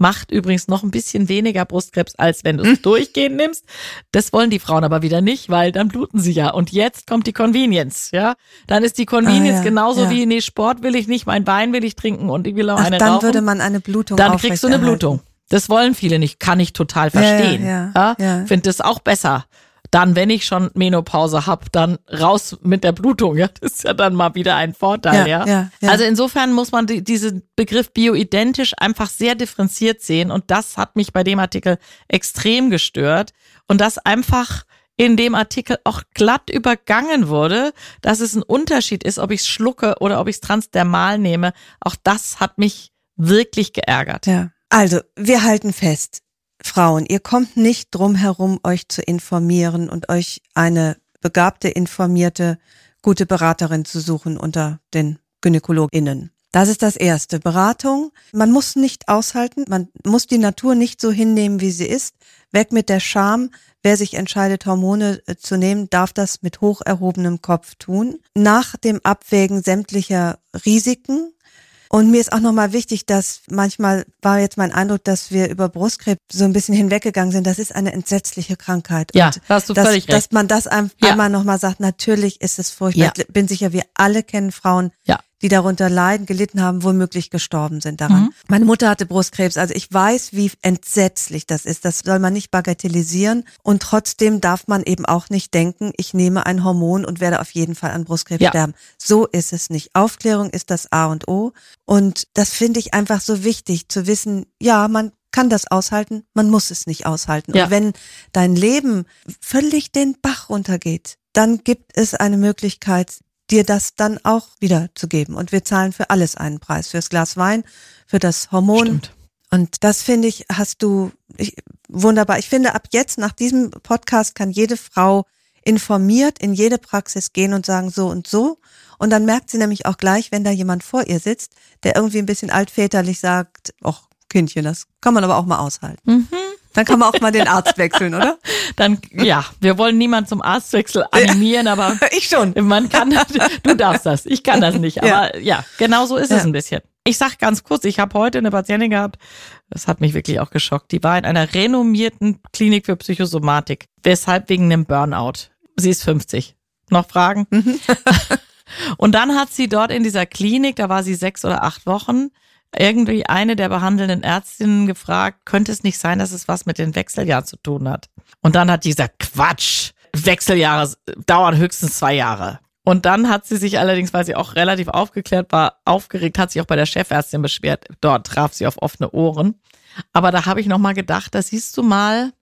macht übrigens noch ein bisschen weniger Brustkrebs, als wenn du es durchgehend nimmst. Das wollen die Frauen aber wieder nicht, weil dann bluten sie ja. Und jetzt kommt die Convenience, ja. Dann ist die Convenience Ah, ja, genauso ja. wie, nee, Sport will ich nicht, mein Wein will ich trinken und ich will auch Ach, eine dann rauchen. würde man eine Blutung dann kriegst du eine aufrechterhalten. Blutung. Das wollen viele nicht, kann ich total Ja, ja, verstehen. ja, ja. Finde das auch besser. Dann, wenn ich schon Menopause hab, dann raus mit der Blutung. <laughs> Ja, das ist ja dann mal wieder ein Vorteil. Ja, Ja, ja, ja. Also insofern muss man die, diesen Begriff bioidentisch einfach sehr differenziert sehen. Und das hat mich bei dem Artikel extrem gestört. Und das einfach in dem Artikel auch glatt übergangen wurde, dass es ein Unterschied ist, ob ich es schlucke oder ob ich es transdermal nehme. Auch das hat mich wirklich geärgert. Ja. Also, wir halten fest. Frauen, ihr kommt nicht drum herum, euch zu informieren und euch eine begabte, informierte, gute Beraterin zu suchen unter den GynäkologInnen. Das ist das Erste. Beratung. Man muss nicht aushalten. Man muss die Natur nicht so hinnehmen, wie sie ist. Weg mit der Scham. Wer sich entscheidet, Hormone äh, zu nehmen, darf das mit hoch erhobenem Kopf tun. Nach dem Abwägen sämtlicher Risiken und mir ist auch nochmal wichtig, dass manchmal war jetzt mein Eindruck, dass wir über Brustkrebs so ein bisschen hinweggegangen sind. Das ist eine entsetzliche Krankheit. Ja, und hast du dass, völlig recht. Dass man das einmal ja. nochmal sagt, natürlich ist es furchtbar. Ja. Ich bin sicher, wir alle kennen Frauen, ja die darunter leiden, gelitten haben, womöglich gestorben sind daran. Mhm. Meine Mutter hatte Brustkrebs, also ich weiß, wie entsetzlich das ist. Das soll man nicht bagatellisieren und trotzdem darf man eben auch nicht denken, ich nehme ein Hormon und werde auf jeden Fall an Brustkrebs ja. sterben. So ist es nicht. Aufklärung ist das A und O und das finde ich einfach so wichtig zu wissen, ja, man kann das aushalten, man muss es nicht aushalten. Ja. Und wenn dein Leben völlig den Bach runtergeht, dann gibt es eine Möglichkeit, dir das dann auch wiederzugeben. Und wir zahlen für alles einen Preis, fürs Glas Wein, für das Hormon. Stimmt. Und das finde ich, hast du ich, wunderbar. Ich finde, ab jetzt nach diesem Podcast kann jede Frau informiert in jede Praxis gehen und sagen so und so. Und dann merkt sie nämlich auch gleich, wenn da jemand vor ihr sitzt, der irgendwie ein bisschen altväterlich sagt, ach Kindchen, das kann man aber auch mal aushalten. Mhm. Dann kann man auch mal den Arzt wechseln, oder? <laughs> Dann, ja, wir wollen niemand zum Arztwechsel animieren, aber. <laughs> Ich schon. Man kann, du darfst das. Ich kann das nicht. Aber ja, ja genau so ist ja. es ein bisschen. Ich sag ganz kurz, ich habe heute eine Patientin gehabt, das hat mich wirklich auch geschockt. Die war in einer renommierten Klinik für Psychosomatik. Weshalb wegen einem Burnout. Sie ist 50. Noch Fragen? Mhm. <laughs> Und dann hat sie dort in dieser Klinik, da war sie sechs oder acht Wochen, irgendwie eine der behandelnden Ärztinnen gefragt, könnte es nicht sein, dass es was mit den Wechseljahren zu tun hat? Und dann hat die gesagt, Quatsch, Wechseljahre dauern höchstens zwei Jahre. Und dann hat sie sich allerdings, weil sie auch relativ aufgeklärt war, aufgeregt, hat sich auch bei der Chefärztin beschwert. Dort traf sie auf offene Ohren. Aber da habe ich noch mal gedacht, da siehst du mal,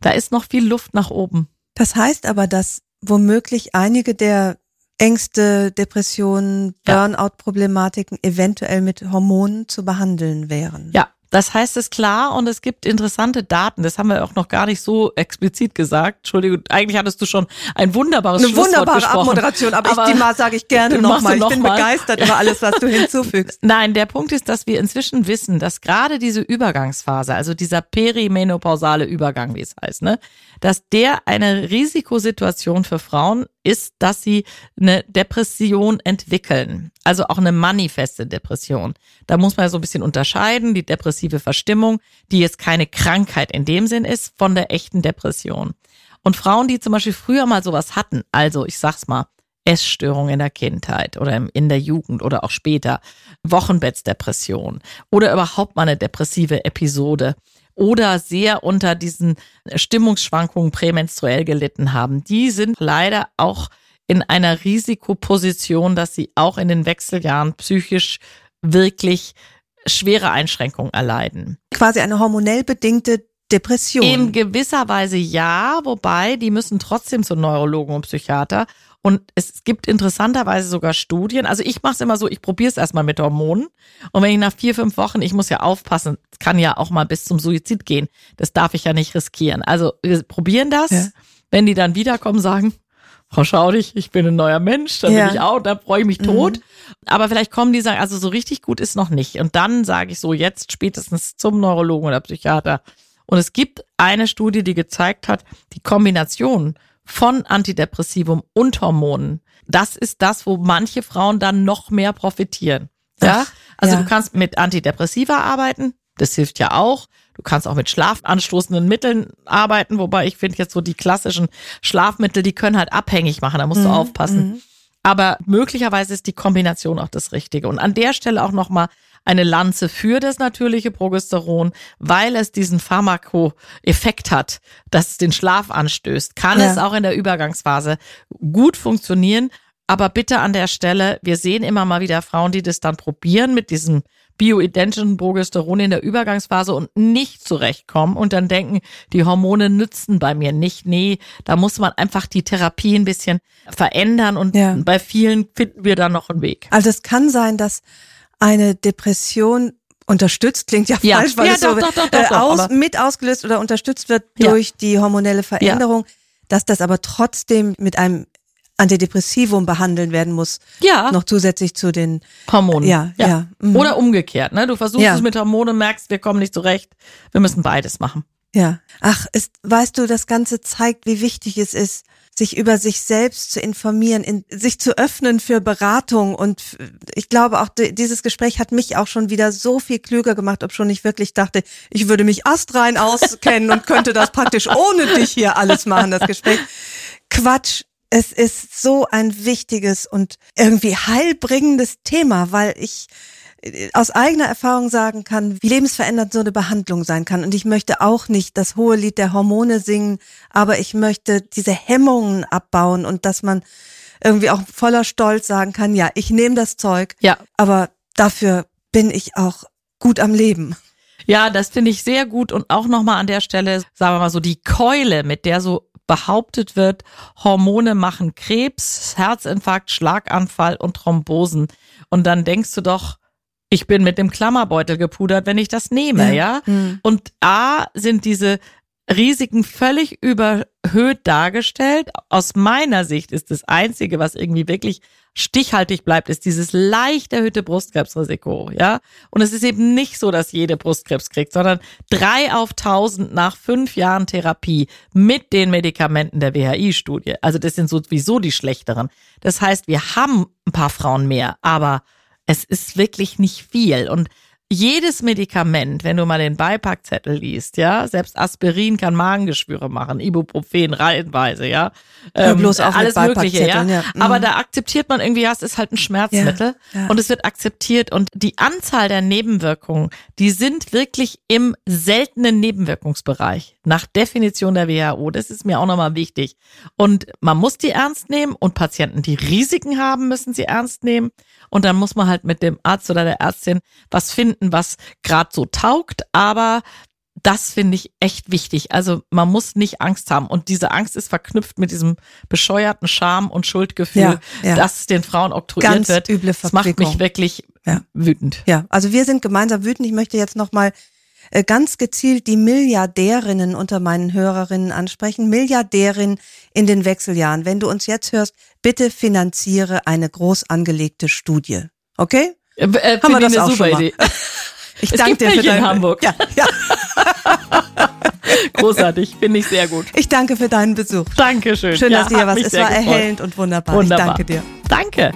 da ist noch viel Luft nach oben. Das heißt aber, dass womöglich einige der Ängste, Depressionen, Burnout-Problematiken eventuell mit Hormonen zu behandeln wären. Ja, das heißt es klar und es gibt interessante Daten. Das haben wir auch noch gar nicht so explizit gesagt. Entschuldigung, eigentlich hattest du schon ein wunderbares Eine wunderbare gesprochen. Abmoderation, aber, aber ich, die mal sage ich gerne <laughs> nochmal. Ich noch bin mal. begeistert über alles, was du <laughs> hinzufügst. Nein, der Punkt ist, dass wir inzwischen wissen, dass gerade diese Übergangsphase, also dieser perimenopausale Übergang, wie es heißt, ne, dass der eine Risikosituation für Frauen ist, dass sie eine Depression entwickeln. Also auch eine manifeste Depression. Da muss man so ein bisschen unterscheiden, die depressive Verstimmung, die jetzt keine Krankheit in dem Sinn ist, von der echten Depression. Und Frauen, die zum Beispiel früher mal sowas hatten, also ich sag's mal, Essstörung in der Kindheit oder in der Jugend oder auch später, Wochenbettsdepression oder überhaupt mal eine depressive Episode, oder sehr unter diesen Stimmungsschwankungen prämenstruell gelitten haben, die sind leider auch in einer Risikoposition, dass sie auch in den Wechseljahren psychisch wirklich schwere Einschränkungen erleiden. Quasi eine hormonell bedingte Depression. In gewisser Weise ja, wobei die müssen trotzdem zu Neurologen und Psychiater und es gibt interessanterweise sogar Studien. Also ich mache es immer so, ich probiere es erstmal mit Hormonen. Und wenn ich nach vier, fünf Wochen, ich muss ja aufpassen, kann ja auch mal bis zum Suizid gehen. Das darf ich ja nicht riskieren. Also wir probieren das. Ja. Wenn die dann wiederkommen, sagen, Frau Schaudig, ich bin ein neuer Mensch, dann ja. bin ich auch, dann freue ich mich tot. Mhm. Aber vielleicht kommen die sagen, also so richtig gut ist noch nicht. Und dann sage ich so, jetzt spätestens zum Neurologen oder Psychiater. Und es gibt eine Studie, die gezeigt hat, die Kombination von Antidepressivum und Hormonen. Das ist das, wo manche Frauen dann noch mehr profitieren. Ja, also ja. du kannst mit Antidepressiva arbeiten, das hilft ja auch. Du kannst auch mit schlafanstoßenden Mitteln arbeiten, wobei ich finde jetzt so die klassischen Schlafmittel, die können halt abhängig machen, da musst mhm. du aufpassen. Mhm. Aber möglicherweise ist die Kombination auch das Richtige. Und an der Stelle auch nochmal eine Lanze für das natürliche Progesteron, weil es diesen Pharmako-Effekt hat, dass es den Schlaf anstößt, kann ja. es auch in der Übergangsphase gut funktionieren. Aber bitte an der Stelle, wir sehen immer mal wieder Frauen, die das dann probieren mit diesem bioidentischen Progesteron in der Übergangsphase und nicht zurechtkommen und dann denken, die Hormone nützen bei mir nicht. Nee, da muss man einfach die Therapie ein bisschen verändern und ja. bei vielen finden wir dann noch einen Weg. Also es kann sein, dass eine Depression unterstützt klingt ja, Ja. falsch, weil Ja, es so doch, doch, doch, doch, äh, aus, mit ausgelöst oder unterstützt wird Ja. durch die hormonelle Veränderung, dass das aber trotzdem mit einem Antidepressivum behandeln werden muss, Ja, noch zusätzlich zu den Hormonen. Ja, ja, mhm. Oder umgekehrt, ne? Du versuchst es mit Hormonen, merkst, wir kommen nicht zurecht. Wir müssen beides machen. Ja. Ach, ist, weißt du, das Ganze zeigt, wie wichtig es ist, sich über sich selbst zu informieren, in, sich zu öffnen für Beratung. Und ich glaube auch, di- dieses Gespräch hat mich auch schon wieder so viel klüger gemacht, ob schon ich wirklich dachte, ich würde mich astrein auskennen und könnte das praktisch ohne dich hier alles machen, das Gespräch. Quatsch. Es ist so ein wichtiges und irgendwie heilbringendes Thema, weil ich aus eigener Erfahrung sagen kann, wie lebensverändernd so eine Behandlung sein kann. Und ich möchte auch nicht das hohe Lied der Hormone singen, aber ich möchte diese Hemmungen abbauen und dass man irgendwie auch voller Stolz sagen kann, ja, ich nehme das Zeug, Ja. aber dafür bin ich auch gut am Leben. Ja, das finde ich sehr gut und auch nochmal an der Stelle, sagen wir mal so, die Keule, mit der so behauptet wird, Hormone machen Krebs, Herzinfarkt, Schlaganfall und Thrombosen. Und dann denkst du doch, ich bin mit dem Klammerbeutel gepudert, wenn ich das nehme, ja? Hm. Und A sind diese Risiken völlig überhöht dargestellt. Aus meiner Sicht ist das Einzige, was irgendwie wirklich stichhaltig bleibt, ist dieses leicht erhöhte Brustkrebsrisiko, ja. Und es ist eben nicht so, dass jede Brustkrebs kriegt, sondern drei auf tausend nach fünf Jahren Therapie mit den Medikamenten der WHI-Studie. Also das sind sowieso die schlechteren. Das heißt, wir haben ein paar Frauen mehr, aber es ist wirklich nicht viel. Und jedes Medikament, wenn du mal den Beipackzettel liest, ja, selbst Aspirin kann Magengeschwüre machen, Ibuprofen reihenweise, ja, Hör bloß mit alles Mögliche, ja. Ja. Mhm. Aber da akzeptiert man irgendwie, ja, es ist halt ein Schmerzmittel ja. und es wird akzeptiert und die Anzahl der Nebenwirkungen, die sind wirklich im seltenen Nebenwirkungsbereich nach Definition der WHO. Das ist mir auch nochmal wichtig. Und man muss die ernst nehmen und Patienten, die Risiken haben, müssen sie ernst nehmen. Und dann muss man halt mit dem Arzt oder der Ärztin was finden, was gerade so taugt. Aber das finde ich echt wichtig. Also man muss nicht Angst haben. Und diese Angst ist verknüpft mit diesem bescheuerten Scham- und Schuldgefühl, Ja, ja. dass den Frauen oktroyiert Ganz wird. üble das macht mich wirklich Ja. wütend. Ja, also wir sind gemeinsam wütend. Ich möchte jetzt nochmal äh, ganz gezielt die Milliardärinnen unter meinen Hörerinnen ansprechen. Milliardärin in den Wechseljahren. Wenn du uns jetzt hörst, bitte finanziere eine groß angelegte Studie. Okay? Äh, äh, Haben wir das eine auch super schon mal. Idee. <laughs> Ich danke dir für deinen Hamburg. Ja, ja, <laughs> Großartig, finde ich sehr gut. ich danke für deinen Besuch. Dankeschön. Schön, Ja, dass du hier warst. Es war gefreut. erhellend und wunderbar. Wunderbar. Ich danke dir. Danke.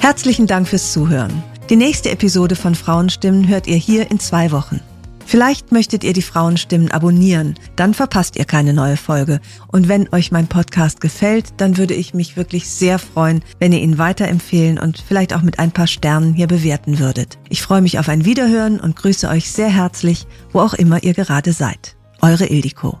Herzlichen Dank fürs Zuhören. Die nächste Episode von Frauenstimmen hört ihr hier in zwei Wochen. Vielleicht möchtet ihr die Frauenstimmen abonnieren, dann verpasst ihr keine neue Folge. Und wenn euch mein Podcast gefällt, dann würde ich mich wirklich sehr freuen, wenn ihr ihn weiterempfehlen und vielleicht auch mit ein paar Sternen hier bewerten würdet. Ich freue mich auf ein Wiederhören und grüße euch sehr herzlich, wo auch immer ihr gerade seid. Eure Ildiko.